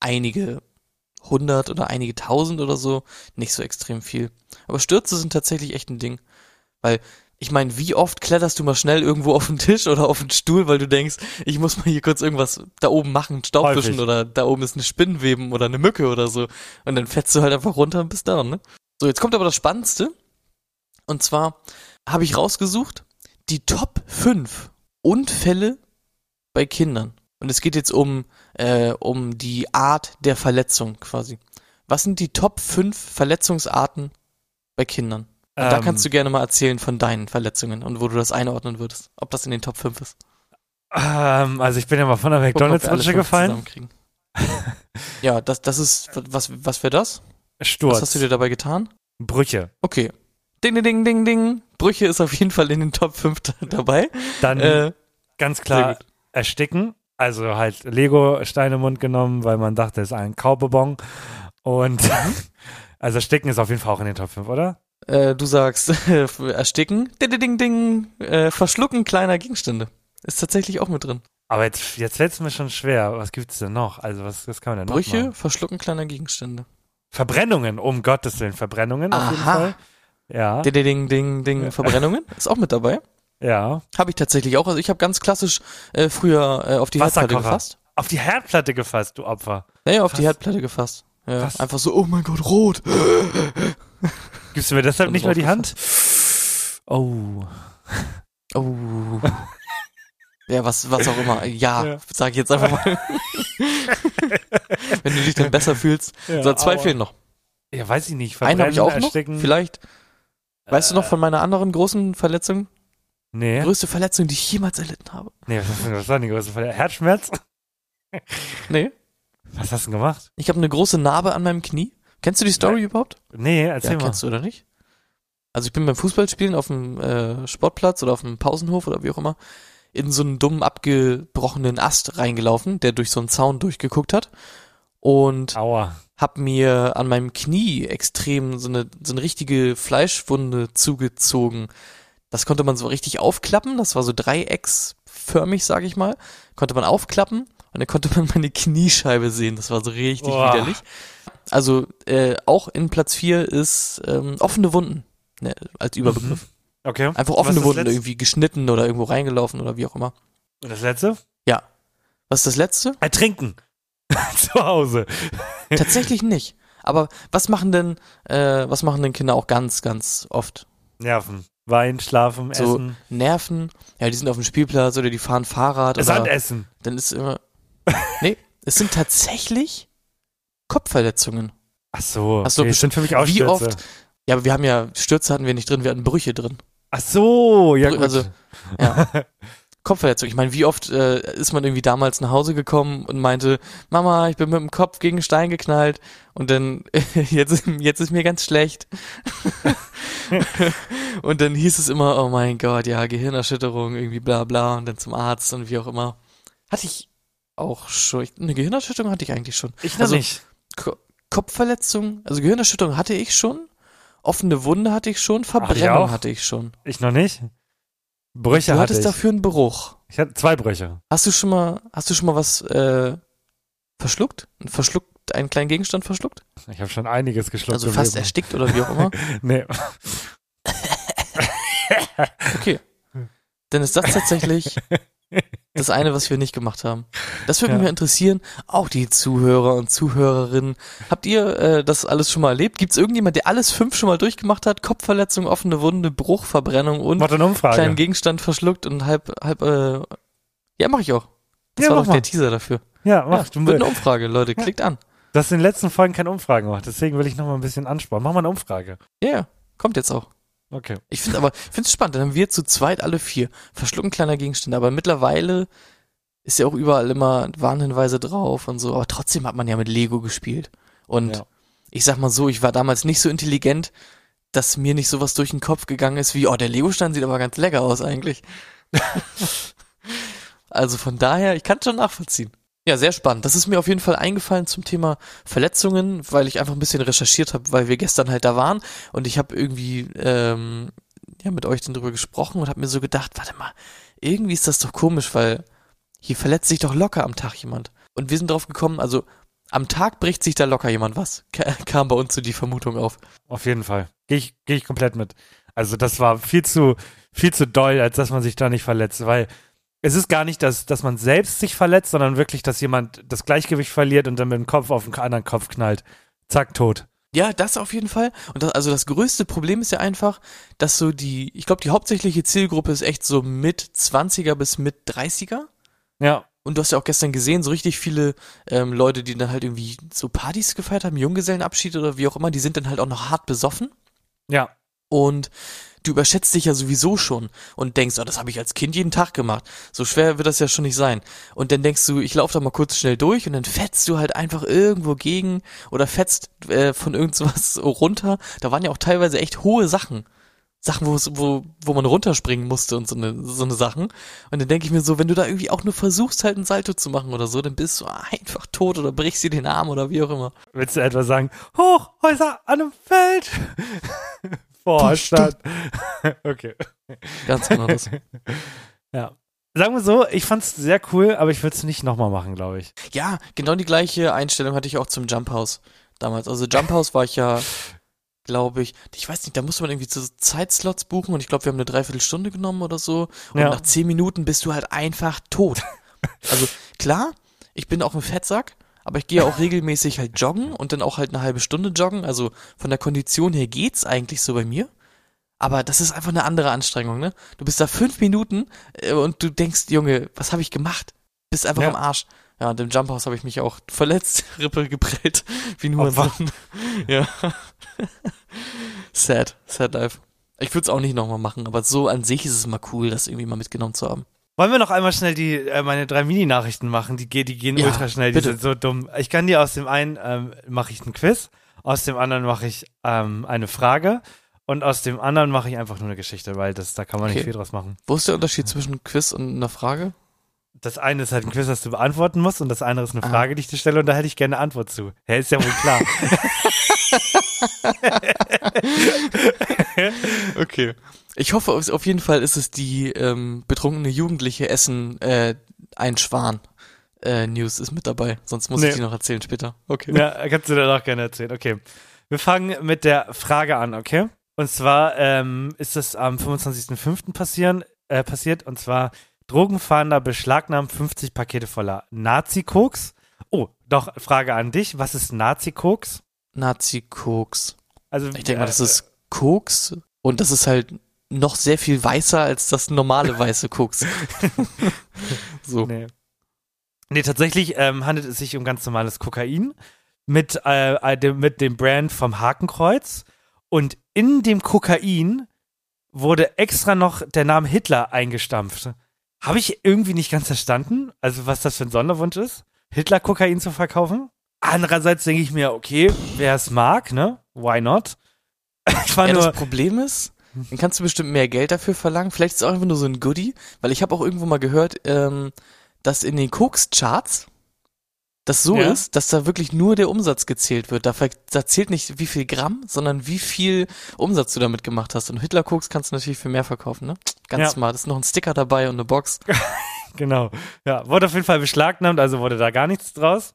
einige hundert oder einige tausend oder so. Nicht so extrem viel. Aber Stürze sind tatsächlich echt ein Ding. Weil, ich meine, wie oft kletterst du mal schnell irgendwo auf den Tisch oder auf den Stuhl, weil du denkst, ich muss mal hier kurz irgendwas da oben machen, Staub Häufig. wischen oder da oben ist eine Spinnenweben oder eine Mücke oder so. Und dann fetzt du halt einfach runter und bist down, ne? So, jetzt kommt aber das Spannendste. Und zwar habe ich rausgesucht, die Top 5 Unfälle bei Kindern. Und es geht jetzt um, äh, um die Art der Verletzung quasi. Was sind die Top 5 Verletzungsarten bei Kindern? Und da Ähm, kannst du gerne mal erzählen von deinen Verletzungen und wo du das einordnen würdest. Ob das in den Top 5 ist. Ähm, also ich bin ja mal von der McDonalds-Rutsche gefallen. ja, das, das ist, was, was wäre das? Sturz. Was hast du dir dabei getan? Brüche. Okay. Ding, ding, ding, ding, ding. Brüche ist auf jeden Fall in den Top 5 dabei. Dann Äh, ganz klar ersticken. Also halt Lego-Steine im Mund genommen, weil man dachte, es ist ein Kaubebon. Und also ersticken ist auf jeden Fall auch in den Top 5, oder? Äh, du sagst ersticken, ding, ding, ding, äh, verschlucken kleiner Gegenstände. Ist tatsächlich auch mit drin. Aber jetzt, jetzt fällt es mir schon schwer. Was gibt's denn noch? Also was, was kann man denn noch Brüche, verschlucken kleiner Gegenstände. Verbrennungen, um Gottes Willen. Verbrennungen auf jeden Aha. Fall. Ja, Ding, ding, ding, ding, Verbrennungen ist auch mit dabei. ja. Habe ich tatsächlich auch. Also ich habe ganz klassisch äh, früher äh, auf die Herdplatte gefasst. Auf die Herdplatte gefasst, du Opfer. Naja, auf die Krass. Herdplatte gefasst. Ja, einfach so, oh mein Gott, rot. Gibst du mir deshalb nicht mal die Hand? Oh. Oh. Ja, was, was auch immer. Ja, Ja. sag ich jetzt einfach mal. Wenn du dich dann besser fühlst. Ja, so, zwei aua. fehlen noch. Ja, weiß ich nicht. Einen habe ich auch noch. ersticken. Vielleicht. Weißt du noch von meiner anderen großen Verletzung? Nee. Größte Verletzung, die ich jemals erlitten habe. Nee, was, war die größte Verletzung? Herzschmerz? Nee. Was hast du denn gemacht? Ich habe eine große Narbe an meinem Knie. Kennst du die Story überhaupt? Nee, erzähl ja, mal. kennst du oder nicht? Also ich bin beim Fußballspielen auf dem äh, Sportplatz oder auf dem Pausenhof oder wie auch immer, in so einen dummen abgebrochenen Ast reingelaufen, der durch so einen Zaun durchgeguckt hat und Aua. hab mir an meinem Knie extrem so eine, so eine richtige Fleischwunde zugezogen. Das konnte man so richtig aufklappen, das war so dreiecksförmig, sag ich mal. Konnte man aufklappen und dann konnte man meine Kniescheibe sehen, das war so richtig Boah. widerlich. Also äh, auch in Platz 4 ist ähm, offene Wunden ne, als Überbegriff. Okay. Einfach offene Wunden, letzte? irgendwie geschnitten oder irgendwo reingelaufen oder wie auch immer. Und das letzte? Ja. Was ist das letzte? Ertrinken. Zu Hause. Tatsächlich nicht. Aber was machen denn, äh, was machen denn Kinder auch ganz, ganz oft? Nerven. Wein, schlafen, So essen. Nerven, ja, die sind auf dem Spielplatz oder die fahren Fahrrad oder Sandessen. dann ist immer. Nee, es sind tatsächlich Kopfverletzungen. Ach so. Ach so, okay, sind für mich auch Wie Stürze. oft? Ja, aber wir haben ja Stürze hatten wir nicht drin, wir hatten Brüche drin. Ach so, ja Brü- gut. also- Ja. Kopfverletzung. Ich meine, wie oft äh, ist man irgendwie damals nach Hause gekommen und meinte, Mama, ich bin mit dem Kopf gegen Stein geknallt und dann jetzt, jetzt ist mir ganz schlecht. und dann hieß es immer, oh mein Gott, ja, Gehirnerschütterung, irgendwie bla bla und dann zum Arzt und wie auch immer. Hatte ich auch schon. Ich- Eine Gehirnerschütterung hatte ich eigentlich schon. ich noch also- nicht. Ko Kopfverletzung, also Gehirnerschütterung hatte ich schon, offene Wunde hatte ich schon, Verbrennung auch. hatte ich schon. Ich noch nicht. Brüche du hatte hattest ich. dafür einen Bruch. Ich hatte zwei Brüche. Hast du schon mal, hast du schon mal was äh, verschluckt? Verschluckt, einen kleinen Gegenstand verschluckt? Ich habe schon einiges geschluckt. also fast Leben. erstickt oder wie auch immer? Nee. Okay. Dann ist das tatsächlich das eine, was wir nicht gemacht haben. Das würde Ja. mich interessieren, auch die Zuhörer und Zuhörerinnen. Habt ihr äh, das alles schon mal erlebt? Gibt es irgendjemand, der alles fünf schon mal durchgemacht hat? Kopfverletzung, offene Wunde, Bruch, Verbrennung und Mach kleinen Gegenstand verschluckt und halb, halb, äh, ja, mache ich auch. Das Ja, war mach doch der. Teaser dafür. ja, mach. Ja, du, wird eine Umfrage, Leute, klickt an. du hast in den letzten Folgen keine Umfragen gemacht, deswegen will ich noch mal ein bisschen ansparen. Mach mal eine Umfrage. Ja, ja, kommt jetzt auch. Okay. Ich finde aber, ich finde es spannend, dann haben wir zu zweit alle vier verschlucken kleiner Gegenstände, aber mittlerweile ist ja auch überall immer Warnhinweise drauf und so, aber trotzdem hat man ja mit Lego gespielt. Und Ja. ich sag mal so, ich war damals nicht so intelligent, dass mir nicht sowas durch den Kopf gegangen ist wie, oh, der Lego-Stein sieht aber ganz lecker aus eigentlich. also von daher, ich kann schon nachvollziehen. Ja, sehr spannend. Das ist mir auf jeden Fall eingefallen zum Thema Verletzungen, weil ich einfach ein bisschen recherchiert habe, weil wir gestern halt da waren und ich habe irgendwie ähm, ja mit euch dann drüber gesprochen und habe mir so gedacht, warte mal, irgendwie ist das doch komisch, weil hier verletzt sich doch locker am Tag jemand. Und wir sind drauf gekommen, also am Tag bricht sich da locker jemand was. Ka- Kam bei uns so die Vermutung auf. Auf jeden Fall. Gehe ich, geh ich komplett mit. Also das war viel zu, viel zu doll, als dass man sich da nicht verletzt, weil es ist gar nicht, dass, dass man selbst sich verletzt, sondern wirklich, dass jemand das Gleichgewicht verliert und dann mit dem Kopf auf den anderen Kopf knallt. Zack, tot. Ja, das auf jeden Fall. Und das, also das größte Problem ist ja einfach, dass so die, ich glaube, die hauptsächliche Zielgruppe ist echt so mit 20er bis mit 30er. Ja, Und du hast ja auch gestern gesehen, so richtig viele ähm, Leute, die dann halt irgendwie so Partys gefeiert haben, Junggesellenabschied oder wie auch immer, die sind dann halt auch noch hart besoffen. ja. Und du überschätzt dich ja sowieso schon und denkst, oh, das habe ich als Kind jeden Tag gemacht. So schwer wird das ja schon nicht sein. Und dann denkst du, ich laufe da mal kurz schnell durch und dann fetzt du halt einfach irgendwo gegen oder fetzt äh, von irgendwas runter. Da waren ja auch teilweise echt hohe Sachen. Sachen, wo, wo, man runterspringen musste und so eine, so eine Sachen. Und dann denke ich mir so, wenn du da irgendwie auch nur versuchst, halt ein Salto zu machen oder so, dann bist du einfach tot oder brichst dir den Arm oder wie auch immer. Willst du etwa sagen, Hochhäuser an einem Feld? Vorstadt. okay. Ganz genau das. Ja. Sagen wir so, ich fand's sehr cool, aber ich würde es nicht nochmal machen, glaube ich. Ja, genau die gleiche Einstellung hatte ich auch zum Jump House damals. Also Jump House war ich ja, glaube ich, ich weiß nicht, da musste man irgendwie so Zeitslots buchen und ich glaube, wir haben eine Dreiviertelstunde genommen oder so. Und Ja. nach zehn Minuten bist du halt einfach tot. Also klar, ich bin auch ein Fettsack, aber ich gehe auch regelmäßig halt joggen und dann auch halt eine halbe Stunde joggen. Also von der Kondition her geht's eigentlich so bei mir. Aber das ist einfach eine andere Anstrengung, ne? Du bist da fünf Minuten äh, und du denkst, Junge, was habe ich gemacht? Bist einfach Ja. am Arsch. Ja, und im Jump House habe ich mich auch verletzt, Rippe geprellt, wie nur ein Ja. sad, sad life. Ich würde es auch nicht nochmal machen, aber so an sich ist es mal cool, das irgendwie mal mitgenommen zu haben. Wollen wir noch einmal schnell die äh, meine drei Mini-Nachrichten machen? Die, die gehen Ja, ultra schnell, die bitte. sind so dumm. Ich kann dir aus dem einen ähm, mache ich einen Quiz, aus dem anderen mache ich ähm, eine Frage Und aus dem anderen mache ich einfach nur eine Geschichte, weil das, da kann man Okay. nicht viel draus machen. Wo ist der Unterschied zwischen Quiz und einer Frage? Das eine ist halt ein Quiz, das du beantworten musst, und das andere ist eine Ah. Frage, die ich dir stelle, und da hätte ich gerne eine Antwort zu. Ja, ist ja wohl klar. Okay. Ich hoffe, auf jeden Fall ist es die ähm, betrunkene Jugendliche Essen äh, ein Schwan. Äh, News ist mit dabei, sonst muss Nee. ich die noch erzählen später. Okay. ja, kannst du dir auch gerne erzählen. Okay. Wir fangen mit der Frage an, okay? Und zwar ähm, ist das am 25.05. passieren, äh, passiert, und zwar Drogenfahnder beschlagnahmen 50 Pakete voller Nazi-Koks. Oh, doch, Frage an dich. Was ist Nazi-Koks? Nazi-Koks. Also, Ich denke mal, das äh, ist Koks und das ist halt noch sehr viel weißer als das normale weiße Koks. so. Nee. Nee, tatsächlich ähm, handelt es sich um ganz normales Kokain mit, äh, dem, mit dem Brand vom Hakenkreuz. Und in dem Kokain wurde extra noch der Name Hitler eingestampft. Habe ich irgendwie nicht ganz verstanden, also was das für ein Sonderwunsch ist, Hitler-Kokain zu verkaufen. Andererseits denke ich mir, okay, wer es mag, ne? Why not? Ich war Ja, nur, das Problem ist, dann kannst du bestimmt mehr Geld dafür verlangen. Vielleicht ist es auch einfach nur so ein Goodie, weil ich habe auch irgendwo mal gehört, ähm, dass in den Koks-Charts das so Ja. ist, dass da wirklich nur der Umsatz gezählt wird. Da, da zählt nicht wie viel Gramm, sondern wie viel Umsatz du damit gemacht hast. Und Hitler-Koks kannst du natürlich für mehr verkaufen, ne? Ganz Ja. smart. Ist noch ein Sticker dabei und eine Box. Genau. Ja, wurde auf jeden Fall beschlagnahmt, also wurde da gar nichts draus.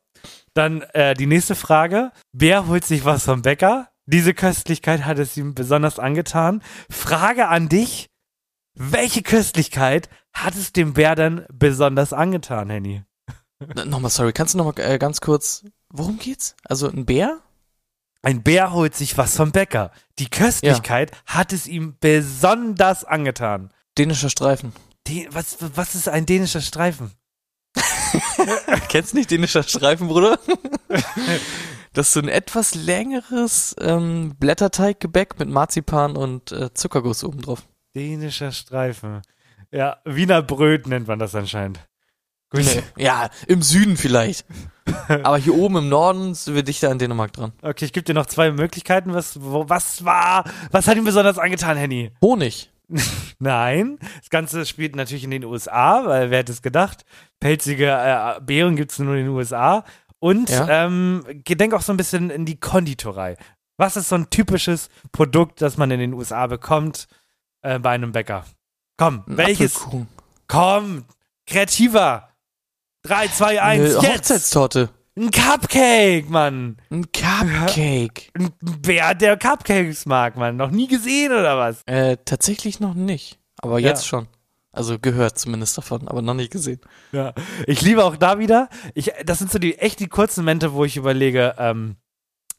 Dann äh, die nächste Frage. Wer holt sich was vom Bäcker? Diese Köstlichkeit hat es ihm besonders angetan. Frage an dich. Welche Köstlichkeit hat es dem Bär dann besonders angetan, Henny? Nochmal, sorry, kannst du nochmal äh, ganz kurz, worum geht's? Also ein Bär? Ein Bär holt sich was vom Bäcker. Die Köstlichkeit hat es ihm besonders angetan. Dänischer Streifen. Die, was, was ist ein dänischer Streifen? Kennst du nicht dänischer Streifen, Bruder? Das ist so ein etwas längeres ähm, Blätterteiggebäck mit Marzipan und äh, Zuckerguss oben drauf. Dänischer Streifen. Ja, Wiener Bröt nennt man das anscheinend. Gut. Ja, im Süden vielleicht. Aber hier oben im Norden sind wir dichter an Dänemark dran. Okay, ich gebe dir noch zwei Möglichkeiten. Was, wo, was war, was hat ihm besonders angetan, Henny? Honig. Nein, das Ganze spielt natürlich in den USA, weil wer hätte es gedacht? Pelzige äh, Beeren gibt es nur in den USA. Und Ja. ähm, gedenk auch so ein bisschen in die Konditorei. Was ist so ein typisches Produkt, das man in den USA bekommt äh, bei einem Bäcker? Komm, Ein welches? Apfelkuchen. Komm, kreativer. 3, 2, 1, Eine jetzt! Hochzeitstorte. Ein Cupcake, Mann! Ein Cupcake. Ein Bär, der Cupcakes mag, Mann. Noch nie gesehen oder was? Äh, tatsächlich noch nicht. Aber Ja. jetzt schon. Also gehört zumindest davon, aber noch nicht gesehen. Ja. Ich liebe auch da wieder. Ich, das sind so die echt die kurzen Momente, wo ich überlege, ähm,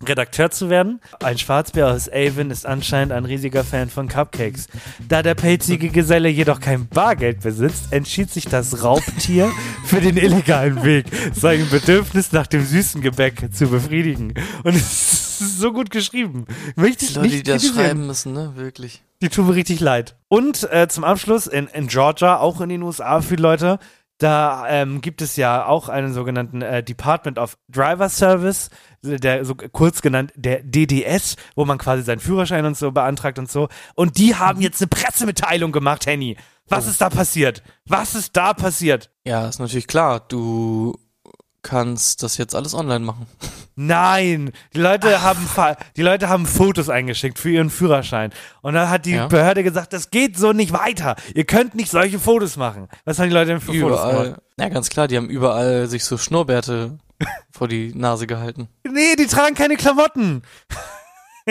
Redakteur zu werden. Ein Schwarzbär aus Avon ist anscheinend ein riesiger Fan von Cupcakes. Da der pelzige Geselle jedoch kein Bargeld besitzt, entschied sich das Raubtier für den illegalen Weg, sein Bedürfnis nach dem süßen Gebäck zu befriedigen. Und es ist so gut geschrieben. Möchte ich Die Leute, die nicht das kritisieren. schreiben müssen, ne? Wirklich. Die tun mir richtig leid. Und äh, zum Abschluss in, in Georgia, auch in den USA für Leute, da ähm, gibt es ja auch einen sogenannten äh, Department of Driver Service, der so kurz genannt der DDS, wo man quasi seinen Führerschein und so beantragt und so. Und die haben jetzt eine Pressemitteilung gemacht, Henny. Was Oh. ist da passiert? Was ist da passiert? Ja, ist natürlich klar. Du kannst das jetzt alles online machen. Nein, die Leute haben Fa- die Leute haben Fotos eingeschickt für ihren Führerschein und dann hat die Ja. Behörde gesagt, das geht so nicht weiter. Ihr könnt nicht solche Fotos machen. Was haben die Leute denn für Fotos gemacht? Überall. Ja, ganz klar, die haben überall sich so Schnurrbärte vor die Nase gehalten. Nee, die tragen keine Klamotten.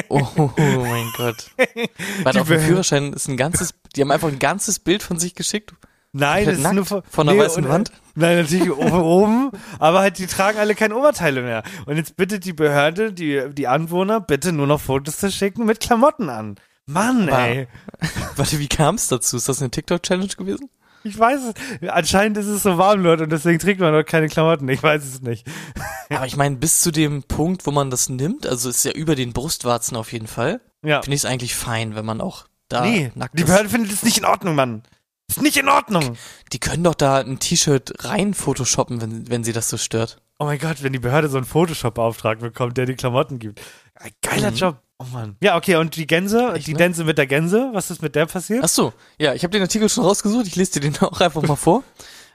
Oh, mein Gott. Warte, auf dem Führerschein ist ein ganzes, die haben einfach ein ganzes Bild von sich geschickt. Nein, das ist nur nackt von, vor einer weißen und, Wand? Nein, natürlich oben, oben, aber halt die tragen alle keine Oberteile mehr. Und jetzt bittet die Behörde, die, die Anwohner, bitte nur noch Fotos zu schicken mit Klamotten an. Mann, Aber- ey. Warte, wie kam es dazu? Ist das eine TikTok-Challenge gewesen? Ich weiß es. Anscheinend ist es so warm dort und deswegen trägt man dort keine Klamotten. Ich weiß es nicht. Aber ich meine, bis zu dem Punkt, wo man das nimmt, also ist ja über den Brustwarzen auf jeden Fall, Ja. finde ich es eigentlich fein, wenn man auch da Nee, nackt die ist. Behörde findet es nicht in Ordnung, Mann. Ist nicht in Ordnung. Die können doch da ein T-Shirt rein photoshoppen, wenn, wenn sie das so stört. Oh mein Gott, wenn die Behörde so einen Photoshop-Auftrag bekommt, der die Klamotten gibt. Ein geiler Mhm. Job. Oh Mann. Ja, okay, und die Gänse, Echt, die ne? Gänse mit der Gänse, was ist mit der passiert? Ach so, ja, ich habe den Artikel schon rausgesucht, ich lese dir den auch einfach mal vor.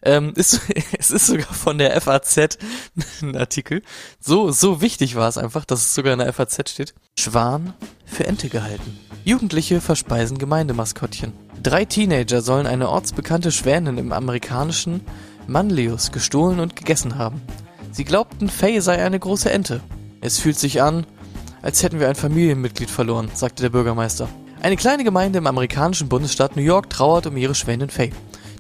Ähm, ist, es ist sogar von der FAZ ein Artikel. So, so wichtig war es einfach, dass es sogar in der FAZ steht. Schwan für Ente gehalten. Jugendliche verspeisen Gemeindemaskottchen. Drei Teenager sollen eine ortsbekannte Schwänin im amerikanischen Manlius gestohlen und gegessen haben. Sie glaubten, Faye sei eine große Ente. Es fühlt sich an, als hätten wir ein Familienmitglied verloren, sagte der Bürgermeister. Eine kleine Gemeinde im amerikanischen Bundesstaat New York trauert um ihre Schwänin Faye,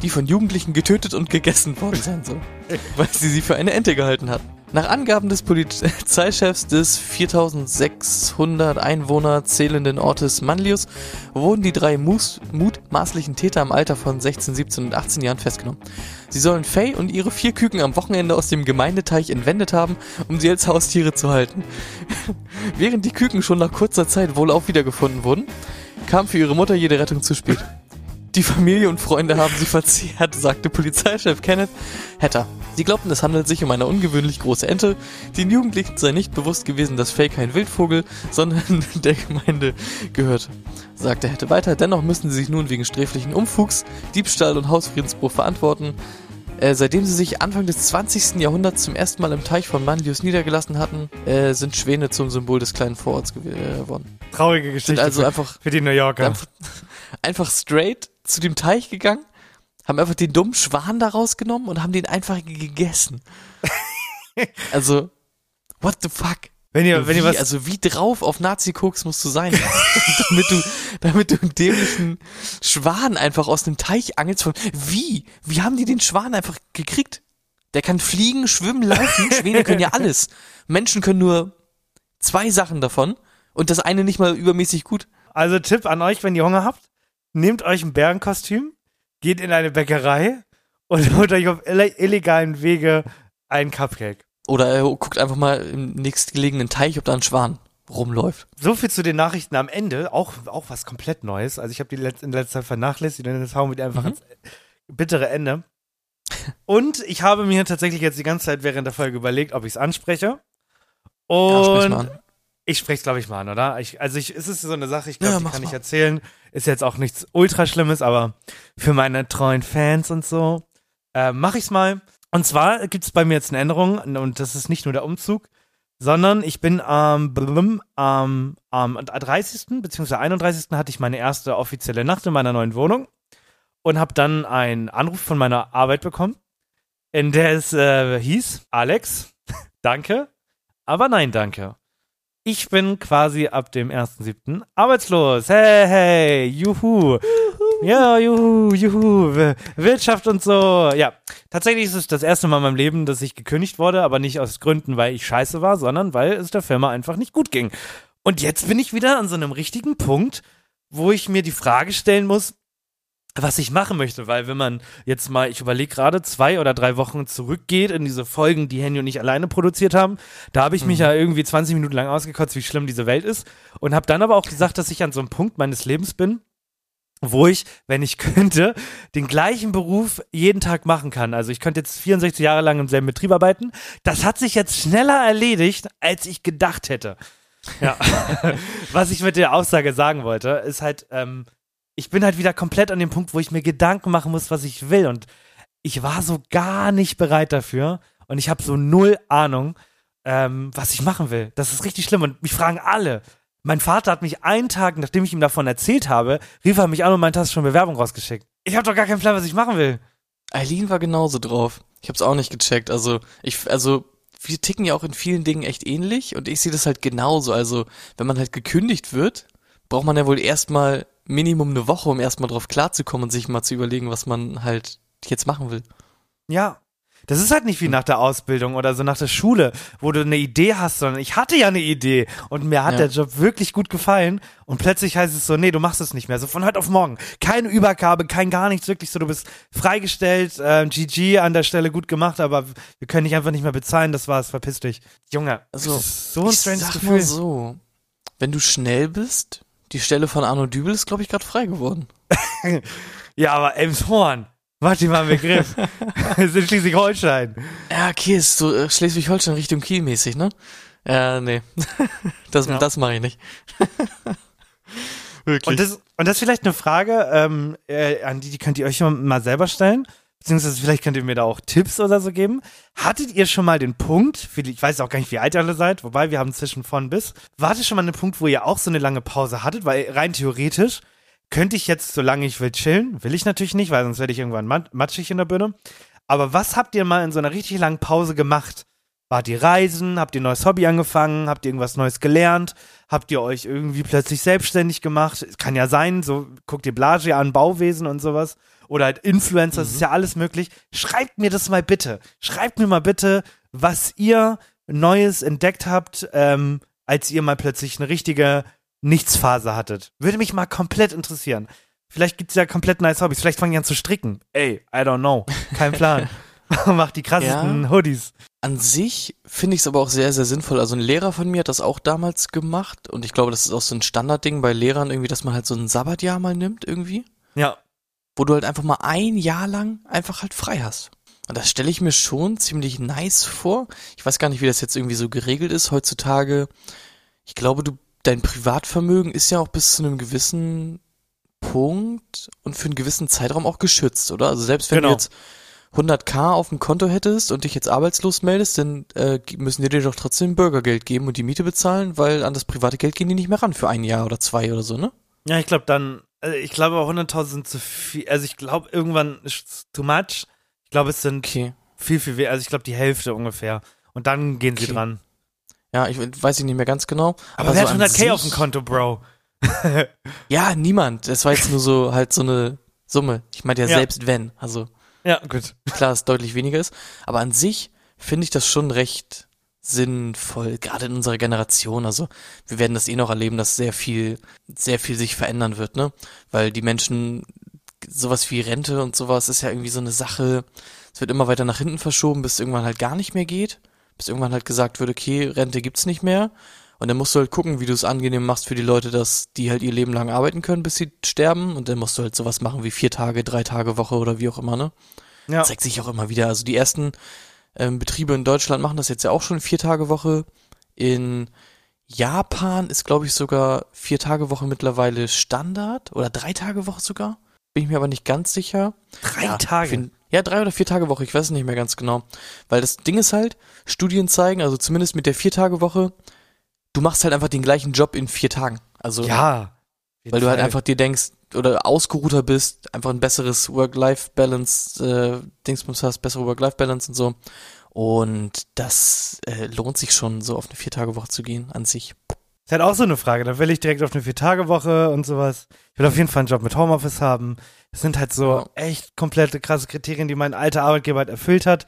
die von Jugendlichen getötet und gegessen worden sein soll, weil sie sie für eine Ente gehalten hat. Nach Angaben des Polizeichefs des 4600 Einwohner zählenden Ortes Manlius wurden die drei mutmaßlichen Täter im Alter von 16, 17 und 18 Jahren festgenommen. Sie sollen Faye und ihre vier Küken am Wochenende aus dem Gemeindeteich entwendet haben, um sie als Haustiere zu halten. Während die Küken schon nach kurzer Zeit wohl auch wiedergefunden wurden, kam für ihre Mutter jede Rettung zu spät. Die Familie und Freunde haben sie verzehrt, sagte Polizeichef Kenneth Hatter. Sie glaubten, es handelt sich um eine ungewöhnlich große Ente. Den Jugendlichen sei nicht bewusst gewesen, dass Faye kein Wildvogel, sondern der Gemeinde gehörte. Sagte Hatter weiter, dennoch müssen sie sich nun wegen sträflichen Umfugs, Diebstahl und Hausfriedensbruch verantworten. Äh, seitdem sie sich Anfang des 20. Jahrhunderts zum ersten Mal im Teich von Manlius niedergelassen hatten, äh, sind Schwäne zum Symbol des kleinen Vororts gew- geworden. Traurige Geschichte Sind also für, einfach für die New Yorker. einfach, einfach straight zu dem Teich gegangen, haben einfach den dummen Schwan da rausgenommen und haben den einfach gegessen. also, what the fuck? Wenn ihr, wenn wie, ihr was, also wie drauf auf Nazi-Koks musst du sein, damit du, damit du einen dämlichen Schwan einfach aus dem Teich angelst von, wie? Wie haben die den Schwan einfach gekriegt? Der kann fliegen, schwimmen, laufen, Schwäne können ja alles. Menschen können nur zwei Sachen davon und das eine nicht mal übermäßig gut. also Tipp an euch, wenn ihr Hunger habt, nehmt euch ein Bärenkostüm, geht in eine Bäckerei und holt euch auf ille illegalen Wege einen Cupcake. Oder er guckt einfach mal im nächstgelegenen Teich, ob da ein Schwan rumläuft. So viel zu den Nachrichten am Ende, auch, auch was komplett Neues. Also ich habe die letz in letzter Zeit vernachlässigt und jetzt hauen wir die einfach Mhm. ans bittere Ende. Und ich habe mir tatsächlich jetzt die ganze Zeit während der Folge überlegt, ob ich es anspreche. Ja, Und an. Ich spreche es, glaube ich, mal an, oder? Ich, also ich, es ist so eine Sache, ich glaube, Ja, die kann ich mal. erzählen. Ist jetzt auch nichts ultra Schlimmes, aber für meine treuen Fans und so äh, mache ich's mal. Und zwar gibt's bei mir jetzt eine Änderung und das ist nicht nur der Umzug, sondern ich bin am blum, am am 30. bzw. 31. hatte ich meine erste offizielle Nacht in meiner neuen Wohnung und habe dann einen Anruf von meiner Arbeit bekommen, in der es äh, hieß, Alex, danke, aber nein, danke. Ich bin quasi ab dem 1.7. arbeitslos. Hey, hey, juhu. Ja, juhu, juhu. Wir- Wirtschaft und so. Ja, tatsächlich ist es das erste Mal in meinem Leben, dass ich gekündigt wurde, aber nicht aus Gründen, weil ich scheiße war, sondern weil es der Firma einfach nicht gut ging. Und jetzt bin ich wieder an so einem richtigen Punkt, wo ich mir die Frage stellen muss, was ich machen möchte, weil wenn man jetzt mal, ich überlege gerade, zwei oder drei Wochen zurückgeht in diese Folgen, die Henny und ich alleine produziert haben, da habe ich mich ja irgendwie 20 Minuten lang ausgekotzt, wie schlimm diese Welt ist und habe dann aber auch gesagt, dass ich an so einem Punkt meines Lebens bin, wo ich, wenn ich könnte, den gleichen Beruf jeden Tag machen kann. Also ich könnte jetzt 64 Jahre lang im selben Betrieb arbeiten. Das hat sich jetzt schneller erledigt, als ich gedacht hätte. Ja. Was ich mit der Aussage sagen wollte, ist halt, ähm, ich bin halt wieder komplett an dem Punkt, wo ich mir Gedanken machen muss, was ich will. Und ich war so gar nicht bereit dafür. Und ich habe so null Ahnung, ähm, was ich machen will. Das ist richtig schlimm. Und mich fragen alle. Mein Vater hat mich einen Tag, nachdem ich ihm davon erzählt habe, rief er mich an und meinte, hast schon Bewerbung rausgeschickt. Ich habe doch gar keinen Plan, was ich machen will. Eileen war genauso drauf. Ich hab's auch nicht gecheckt. Also, ich, also, wir ticken ja auch in vielen Dingen echt ähnlich und ich sehe das halt genauso. Also, wenn man halt gekündigt wird, braucht man ja wohl erstmal Minimum eine Woche, um erstmal drauf klarzukommen und sich mal zu überlegen, was man halt jetzt machen will. Ja. Das ist halt nicht wie nach der Ausbildung oder so nach der Schule, wo du eine Idee hast, sondern ich hatte ja eine Idee und mir hat Ja. der Job wirklich gut gefallen und plötzlich heißt es so, nee, du machst es nicht mehr, so von heute auf morgen. Keine Übergabe, kein gar nichts, wirklich so, du bist freigestellt, äh, GG an der Stelle gut gemacht, aber wir können dich einfach nicht mehr bezahlen, das war's, verpiss dich. Junge, Also, so ein ich stranges sag Gefühl. mal so, wenn du schnell bist, die Stelle von Arno Dübel ist, glaube ich, gerade frei geworden. Ja, aber Elmshorn, mach dir mal einen Begriff. Es ist Schleswig-Holstein. Ja, okay, ist so äh, Schleswig-Holstein Richtung Kiel mäßig, ne? Ja, nee. Das, Ja. das mache ich nicht. Wirklich. Und das, und das ist vielleicht eine Frage, ähm, äh, an die, die könnt ihr euch mal selber stellen. Beziehungsweise vielleicht könnt ihr mir da auch Tipps oder so geben. Hattet ihr schon mal den Punkt, ich weiß auch gar nicht, wie alt ihr alle seid, wobei wir haben zwischen von bis. Wartet schon mal einen Punkt, wo ihr auch so eine lange Pause hattet? Weil rein theoretisch könnte ich jetzt, solange ich will, chillen. Will ich natürlich nicht, weil sonst werde ich irgendwann mat matschig in der Birne. Aber was habt ihr mal in so einer richtig langen Pause gemacht? Wart ihr reisen? Habt ihr ein neues Hobby angefangen? Habt ihr irgendwas Neues gelernt? Habt ihr euch irgendwie plötzlich selbstständig gemacht? Kann ja sein, so guckt ihr Blage an, Bauwesen und sowas. Oder halt Influencer, das ist ja alles möglich. Schreibt mir das mal bitte. Schreibt mir mal bitte, was ihr Neues entdeckt habt, ähm, als ihr mal plötzlich eine richtige Nichtsphase hattet. Würde mich mal komplett interessieren. Vielleicht gibt's ja komplett nice Hobbys. Vielleicht fange ich an zu stricken. Ey, I don't know. Kein Plan. Mach die krassesten Hoodies. An sich finde ich es aber auch sehr, sehr sinnvoll. Also ein Lehrer von mir hat das auch damals gemacht und ich glaube, das ist auch so ein Standardding bei Lehrern irgendwie, dass man halt so ein Sabbatjahr mal nimmt irgendwie, Ja. Wo du halt einfach mal ein Jahr lang einfach halt frei hast. Und das stelle ich mir schon ziemlich nice vor. Ich weiß gar nicht, wie das jetzt irgendwie so geregelt ist heutzutage. Ich glaube, du, dein Privatvermögen ist ja auch bis zu einem gewissen Punkt und für einen gewissen Zeitraum auch geschützt, oder? Also selbst wenn Genau. du jetzt 100k auf dem Konto hättest und dich jetzt arbeitslos meldest, dann äh, müssen die dir doch trotzdem Bürgergeld geben und die Miete bezahlen, weil an das private Geld gehen die nicht mehr ran für ein Jahr oder zwei oder so, ne? Ja, ich glaube dann, also ich glaube 100.000 sind zu viel. Also ich glaube irgendwann ist es too much. Ich glaube es sind Okay. viel, viel weniger. Also ich glaube die Hälfte ungefähr. Und dann gehen sie Okay. dran. Ja, ich weiß ich nicht mehr ganz genau. Aber, Aber, wer so hat an 100k auf dem Konto, Bro? Ja, niemand. Das war jetzt nur so halt so eine Summe. Ich meinte ja, Ja. selbst wenn. Also Ja, gut. klar, dass es deutlich weniger ist. Aber an sich finde ich das schon recht sinnvoll, gerade in unserer Generation. Also wir werden das eh noch erleben, dass sehr viel, sehr viel sich verändern wird, ne? Weil die Menschen, sowas wie Rente und sowas ist ja irgendwie so eine Sache, es wird immer weiter nach hinten verschoben, bis es irgendwann halt gar nicht mehr geht. Bis irgendwann halt gesagt wird, okay, Rente gibt's nicht mehr. Und dann musst du halt gucken, wie du es angenehm machst für die Leute, dass die halt ihr Leben lang arbeiten können, bis sie sterben. Und dann musst du halt sowas machen wie vier Tage, drei Tage Woche oder wie auch immer, ne? Ja. zeigt sich auch immer wieder. Also die ersten ähm, Betriebe in Deutschland machen das jetzt ja auch schon vier Tage Woche. In Japan ist, glaube ich, sogar vier Tage Woche mittlerweile Standard oder drei Tage Woche sogar. Bin ich mir aber nicht ganz sicher. Drei ja, Tage. fin- Ja, drei oder vier Tage Woche, ich weiß es nicht mehr ganz genau. Weil das Ding ist halt, Studien zeigen, also zumindest mit der vier Tage Woche, du machst halt einfach den gleichen Job in vier Tagen. Also ja. weil du halt einfach dir denkst oder ausgeruhter bist, einfach ein besseres Work-Life-Balance, äh, Dingsbums hast, bessere Work-Life-Balance und so. Und das äh, lohnt sich schon, so auf eine Vier-Tage-Woche zu gehen an sich. Ist halt auch so eine Frage. Da will ich direkt auf eine Vier-Tage-Woche und sowas. Ich will auf jeden Fall einen Job mit Homeoffice haben. Das sind halt so Ja. echt komplette krasse Kriterien, die mein alter Arbeitgeber halt erfüllt hat.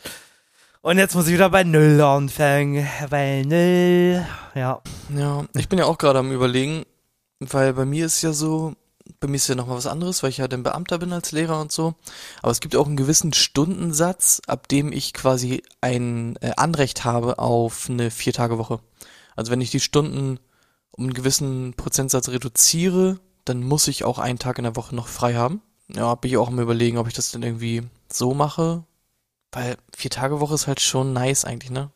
Und jetzt muss ich wieder bei Null anfangen. Bei Null. Ja. Ja, ich bin ja auch gerade am überlegen, weil bei mir ist ja so, bei mir ist ja nochmal was anderes, weil ich ja ein Beamter bin als Lehrer und so. Aber es gibt auch einen gewissen Stundensatz, ab dem ich quasi ein äh, Anrecht habe auf eine Vier-Tage-Woche. Also wenn ich die Stunden um einen gewissen Prozentsatz reduziere, dann muss ich auch einen Tag in der Woche noch frei haben. Ja, bin ich auch am überlegen, ob ich das dann irgendwie so mache. Weil Vier-Tage-Woche ist halt schon nice eigentlich, ne?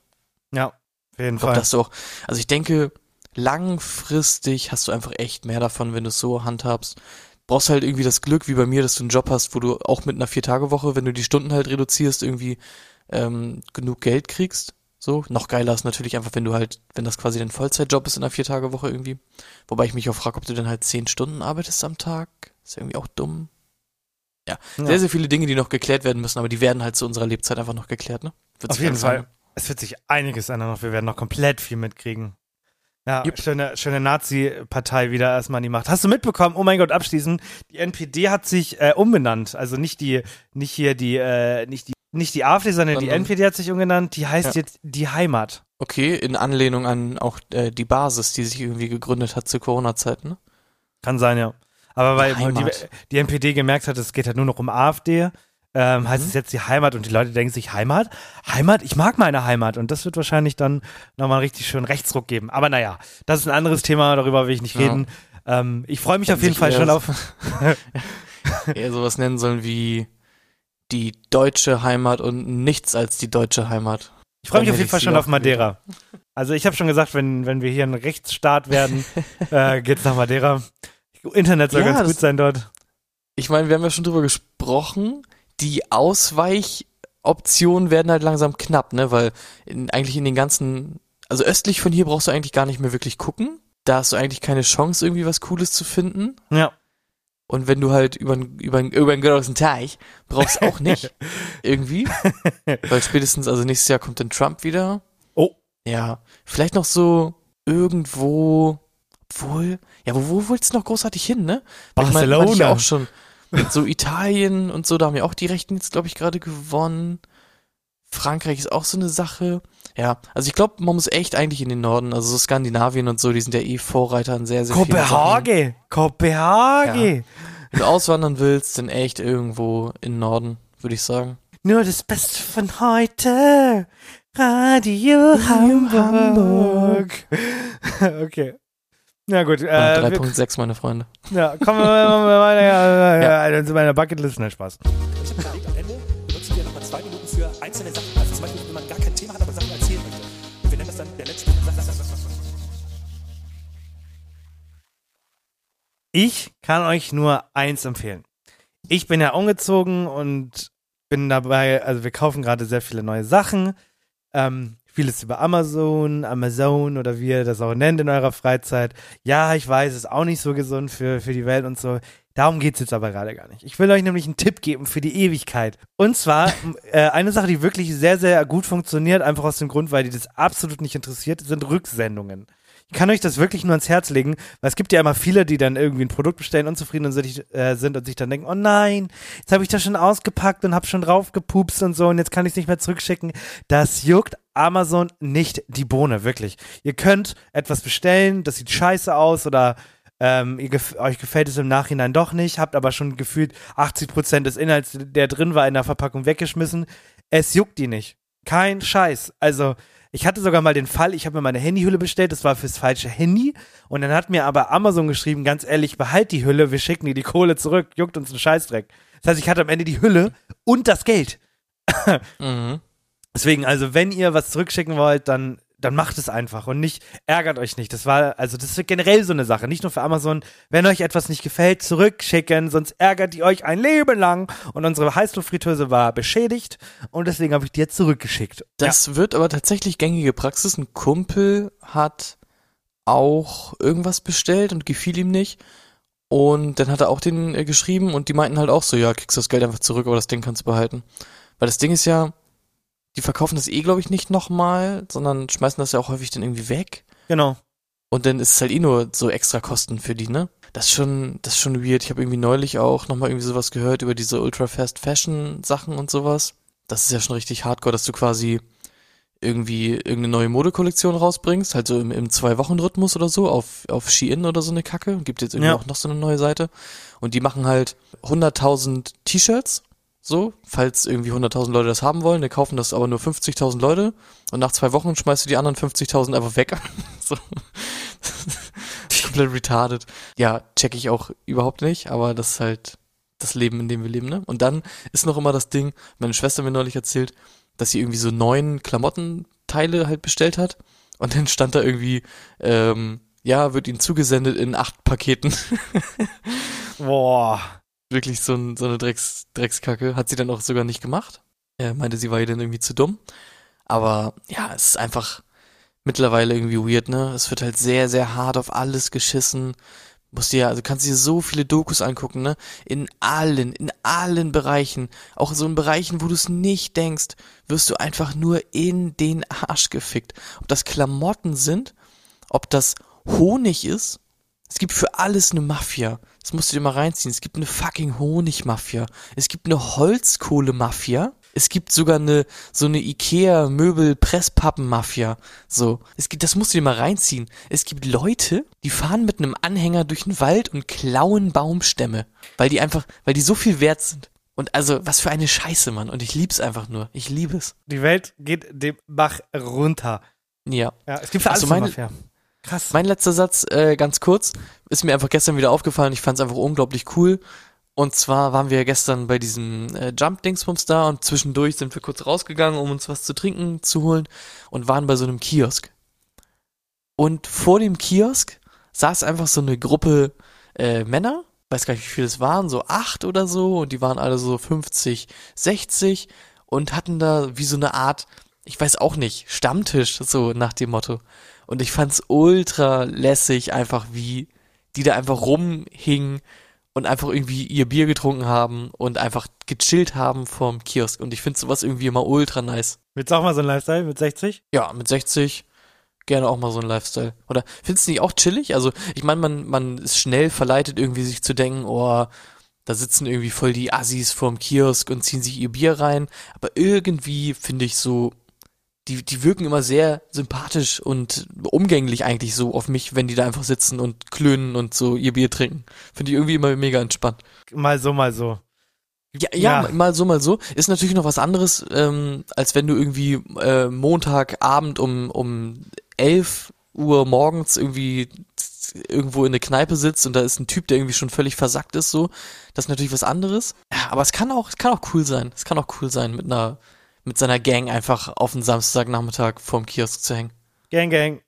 Ja. Auf jeden Ich glaube, Fall. dass du auch, also ich denke, langfristig hast du einfach echt mehr davon, wenn du es so handhabst. Brauchst halt irgendwie das Glück, wie bei mir, dass du einen Job hast, wo du auch mit einer Vier-Tage-Woche, wenn du die Stunden halt reduzierst, irgendwie ähm, genug Geld kriegst. So, noch geiler ist natürlich einfach, wenn du halt, wenn das quasi dein Vollzeitjob ist in einer Vier-Tage-Woche irgendwie. Wobei ich mich auch frage, ob du dann halt zehn Stunden arbeitest am Tag. Ist irgendwie auch dumm. Ja, Ja. sehr, sehr viele Dinge, die noch geklärt werden müssen, aber die werden halt zu unserer Lebzeit einfach noch geklärt, ne? Wird Auf jeden Fall. ändern. Es wird sich einiges ändern noch. Wir werden noch komplett viel mitkriegen. Ja, Jupp. schöne, schöne Nazi-Partei wieder erstmal an die Macht. Hast du mitbekommen? Oh mein Gott, abschließend. Die NPD hat sich äh, umbenannt. Also nicht die, nicht hier die, äh, nicht die, nicht die AfD, sondern die Sondern- NPD hat sich umgenannt. Die heißt Ja. jetzt die Heimat. Okay, in Anlehnung an auch äh, die Basis, die sich irgendwie gegründet hat zur Corona-Zeit, ne? Kann sein, ja. Aber weil die, Heimat. die NPD gemerkt hat, es geht halt nur noch um AfD, ähm, heißt Mhm. es jetzt die Heimat und die Leute denken sich, Heimat? Heimat? Ich mag meine Heimat. Und das wird wahrscheinlich dann nochmal richtig schön Rechtsruck geben. Aber naja, das ist ein anderes Thema, darüber will ich nicht Ja. reden. Ähm, ich freue mich auf Hätten jeden sich Fall schon auf. Eher sowas nennen sollen wie die deutsche Heimat und nichts als die deutsche Heimat. Ich freue mich auf jeden Fall schon auf Madeira. Also ich habe schon gesagt, wenn, wenn wir hier ein Rechtsstaat werden, äh, geht's nach Madeira. Internet soll Ja, ganz gut sein dort. Ich meine, wir haben ja schon drüber gesprochen, die Ausweichoptionen werden halt langsam knapp, ne? Weil in, eigentlich in den ganzen, also östlich von hier brauchst du eigentlich gar nicht mehr wirklich gucken. Da hast du eigentlich keine Chance, irgendwie was Cooles zu finden. Ja. Und wenn du halt über über über einen großen Teich brauchst auch nicht irgendwie, weil spätestens also nächstes Jahr kommt dann Trump wieder. Oh. Ja, vielleicht noch so irgendwo, obwohl, ja, wo, wo willst du noch großartig hin, ne? Weil ich mein, ich Barcelona. auch schon. So Italien und so, da haben ja auch die Rechten jetzt, glaube ich, gerade gewonnen. Frankreich ist auch so eine Sache. Ja, also ich glaube, man muss echt eigentlich in den Norden, also so Skandinavien und so, die sind ja eh Vorreiter in sehr, sehr. Kopenhagen. Kopenhagen. Wenn du auswandern willst, dann echt irgendwo in den Norden, würde ich sagen. Nur das Beste von heute. Radio Hamburg. okay. Na gut, äh, wir, 3.6, meine Freunde. ja, kommen wir mal ja, ja. ja, zu meiner Bucketlist. Na, Spaß. Ich habe überlegt, am Ende benutzen wir nochmal zwei Minuten für einzelne Sachen. Also zum Beispiel, wenn man gar kein Thema hat, aber Sachen erzählen möchte. Und wir nennen das dann der letzte. Ich kann euch nur eins empfehlen. Ich bin ja umgezogen und bin dabei, also wir kaufen gerade sehr viele neue Sachen. Ähm, vieles über Amazon, Amazon oder wie ihr das auch nennt in eurer Freizeit. Ja, ich weiß, ist auch nicht so gesund für, für die Welt und so. Darum geht's jetzt aber gerade gar nicht. Ich will euch nämlich einen Tipp geben für die Ewigkeit. Und zwar äh, eine Sache, die wirklich sehr, sehr gut funktioniert, einfach aus dem Grund, weil die das absolut nicht interessiert, sind Rücksendungen. Ich kann euch das wirklich nur ans Herz legen, weil es gibt ja immer viele, die dann irgendwie ein Produkt bestellen, unzufrieden äh, sind und sich dann denken, oh nein, jetzt habe ich das schon ausgepackt und habe schon drauf gepupst und so und jetzt kann ich es nicht mehr zurückschicken. Das juckt Amazon nicht die Bohne, wirklich. Ihr könnt etwas bestellen, das sieht scheiße aus oder ähm, gef euch gefällt es im Nachhinein doch nicht, habt aber schon gefühlt 80% des Inhalts, der drin war, in der Verpackung weggeschmissen. Es juckt die nicht. Kein Scheiß. Also, ich hatte sogar mal den Fall, ich habe mir meine Handyhülle bestellt, das war fürs falsche Handy. Und dann hat mir aber Amazon geschrieben, ganz ehrlich, behalt die Hülle, wir schicken dir die Kohle zurück, juckt uns ein Scheißdreck. Das heißt, ich hatte am Ende die Hülle und das Geld. Mhm. Deswegen, also wenn ihr was zurückschicken wollt, dann, dann macht es einfach und nicht, ärgert euch nicht. Das war, also das ist generell so eine Sache, nicht nur für Amazon. Wenn euch etwas nicht gefällt, zurückschicken, sonst ärgert ihr euch ein Leben lang. Und unsere Heißluftfritteuse war beschädigt und deswegen habe ich die jetzt zurückgeschickt. Das wird aber tatsächlich gängige Praxis. Ein Kumpel hat auch irgendwas bestellt und gefiel ihm nicht. Und dann hat er auch den äh, geschrieben und die meinten halt auch so, ja, kriegst du das Geld einfach zurück, aber das Ding kannst du behalten. Weil das Ding ist ja, die verkaufen das eh, glaube ich, nicht nochmal, sondern schmeißen das ja auch häufig dann irgendwie weg. genau. Und dann ist es halt eh nur so extra Kosten für die, ne? Das ist schon, das ist schon weird. Ich habe irgendwie neulich auch nochmal irgendwie sowas gehört über diese Ultra Fast Fashion Sachen und sowas. Das ist ja schon richtig hardcore, dass du quasi irgendwie irgendeine neue Modekollektion rausbringst, halt so im, im Zwei-Wochen-Rhythmus oder so, auf, auf Shein oder so eine Kacke. Gibt jetzt irgendwie Ja. auch noch so eine neue Seite. Und die machen halt 100.000 T-Shirts, so, falls irgendwie 100.000 Leute das haben wollen. Die kaufen das aber nur 50.000 Leute. Und nach zwei Wochen schmeißt du die anderen 50.000 einfach weg. so. Komplett retarded. Ja, check ich auch überhaupt nicht, aber das ist halt das Leben, in dem wir leben, ne? Und dann ist noch immer das Ding, meine Schwester mir neulich erzählt, dass sie irgendwie so neun Klamottenteile halt bestellt hat. Und dann stand da irgendwie, ähm, ja, wird ihnen zugesendet in acht Paketen. Boah. Wirklich so, ein, so eine Drecks, Dreckskacke. Hat sie dann auch sogar nicht gemacht. Er meinte, sie war ihr dann irgendwie zu dumm. Aber ja, es ist einfach mittlerweile irgendwie weird, ne? Es wird halt sehr, sehr hart auf alles geschissen. Musst dir also kannst dir so viele Dokus angucken, ne? In allen, in allen Bereichen. Auch so in Bereichen, wo du es nicht denkst, wirst du einfach nur in den Arsch gefickt. Ob das Klamotten sind, ob das Honig ist. Es gibt für alles eine Mafia. Das musst du dir mal reinziehen. Es gibt eine fucking Honigmafia. Es gibt eine Holzkohle-Mafia. Es gibt sogar eine, so eine Ikea Möbel Presspappen Mafia. So. Es gibt, das musst du dir mal reinziehen. Es gibt Leute, die fahren mit einem Anhänger durch den Wald und klauen Baumstämme. Weil die einfach, weil die so viel wert sind. Und also, was für eine Scheiße, Mann. Und ich lieb's einfach nur. Ich liebe es. Die Welt geht dem Bach runter. Ja. Ja, es gibt für alles so, eine meine- Mafia. Krass. Mein letzter Satz, äh, ganz kurz, ist mir einfach gestern wieder aufgefallen. Ich fand es einfach unglaublich cool. Und zwar waren wir gestern bei diesem äh, Jump-Dingsbums da und zwischendurch sind wir kurz rausgegangen, um uns was zu trinken zu holen und waren bei so einem Kiosk. Und vor dem Kiosk saß einfach so eine Gruppe äh, Männer, weiß gar nicht, wie viele es waren, so acht oder so, und die waren alle so 50, 60 und hatten da wie so eine Art, ich weiß auch nicht, Stammtisch, so nach dem Motto. Und ich fand's ultra lässig, einfach wie die da einfach rumhingen und einfach irgendwie ihr Bier getrunken haben und einfach gechillt haben vorm Kiosk. Und ich finde sowas irgendwie immer ultra nice. Willst du auch mal so ein Lifestyle mit 60? Ja, mit 60 gerne auch mal so ein Lifestyle. Oder findest du nicht auch chillig? Also, ich meine, man, man ist schnell verleitet, irgendwie sich zu denken, oh, da sitzen irgendwie voll die Assis vorm Kiosk und ziehen sich ihr Bier rein. Aber irgendwie finde ich so, die, die wirken immer sehr sympathisch und umgänglich eigentlich so auf mich, wenn die da einfach sitzen und klönen und so ihr Bier trinken. Finde ich irgendwie immer mega entspannt. Mal so, mal so. Ja, ja, Ja. mal so, mal so. Ist natürlich noch was anderes, ähm, als wenn du irgendwie äh, Montagabend um, um 11 Uhr morgens irgendwie irgendwo in der Kneipe sitzt und da ist ein Typ, der irgendwie schon völlig versackt ist, so. Das ist natürlich was anderes. Ja, aber es kann auch, es kann auch cool sein. Es kann auch cool sein, mit einer, mit seiner Gang einfach auf den Samstagnachmittag vorm Kiosk zu hängen. Gang, gang.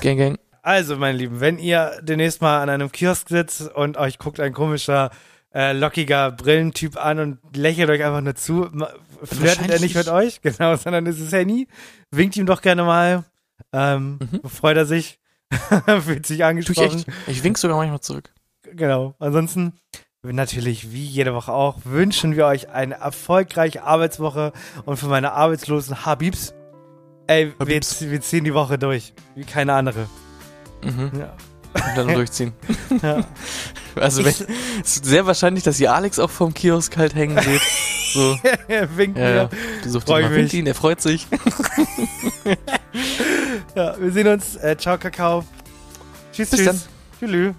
Gang, gang. Also, meine Lieben, wenn ihr demnächst mal an einem Kiosk sitzt und euch guckt ein komischer, äh, lockiger Brillentyp an und lächelt euch einfach nur zu, flirtet er nicht mit euch, genau, sondern ist es Henny, winkt ihm doch gerne mal, ähm, Mhm. freut er sich, fühlt sich Tu ich angesprochen. echt. Ich wink sogar manchmal zurück. Genau. Ansonsten, natürlich, wie jede Woche auch, wünschen wir euch eine erfolgreiche Arbeitswoche und für meine arbeitslosen Habibs, ey, wir, Habibs. wir ziehen die Woche durch, wie keine andere. Mhm. Ja. Und dann durchziehen. Ja. Also wenn, es ist sehr wahrscheinlich, dass ihr Alex auch vom Kiosk halt hängen seht. So, Winkt ja, ja. mir. Du suchst Freu ihn mal, mich. winkt ihn, er freut sich. Ja, wir sehen uns. Äh, ciao, Kakao. Tschüss, Bis tschüss. dann. Tschüss.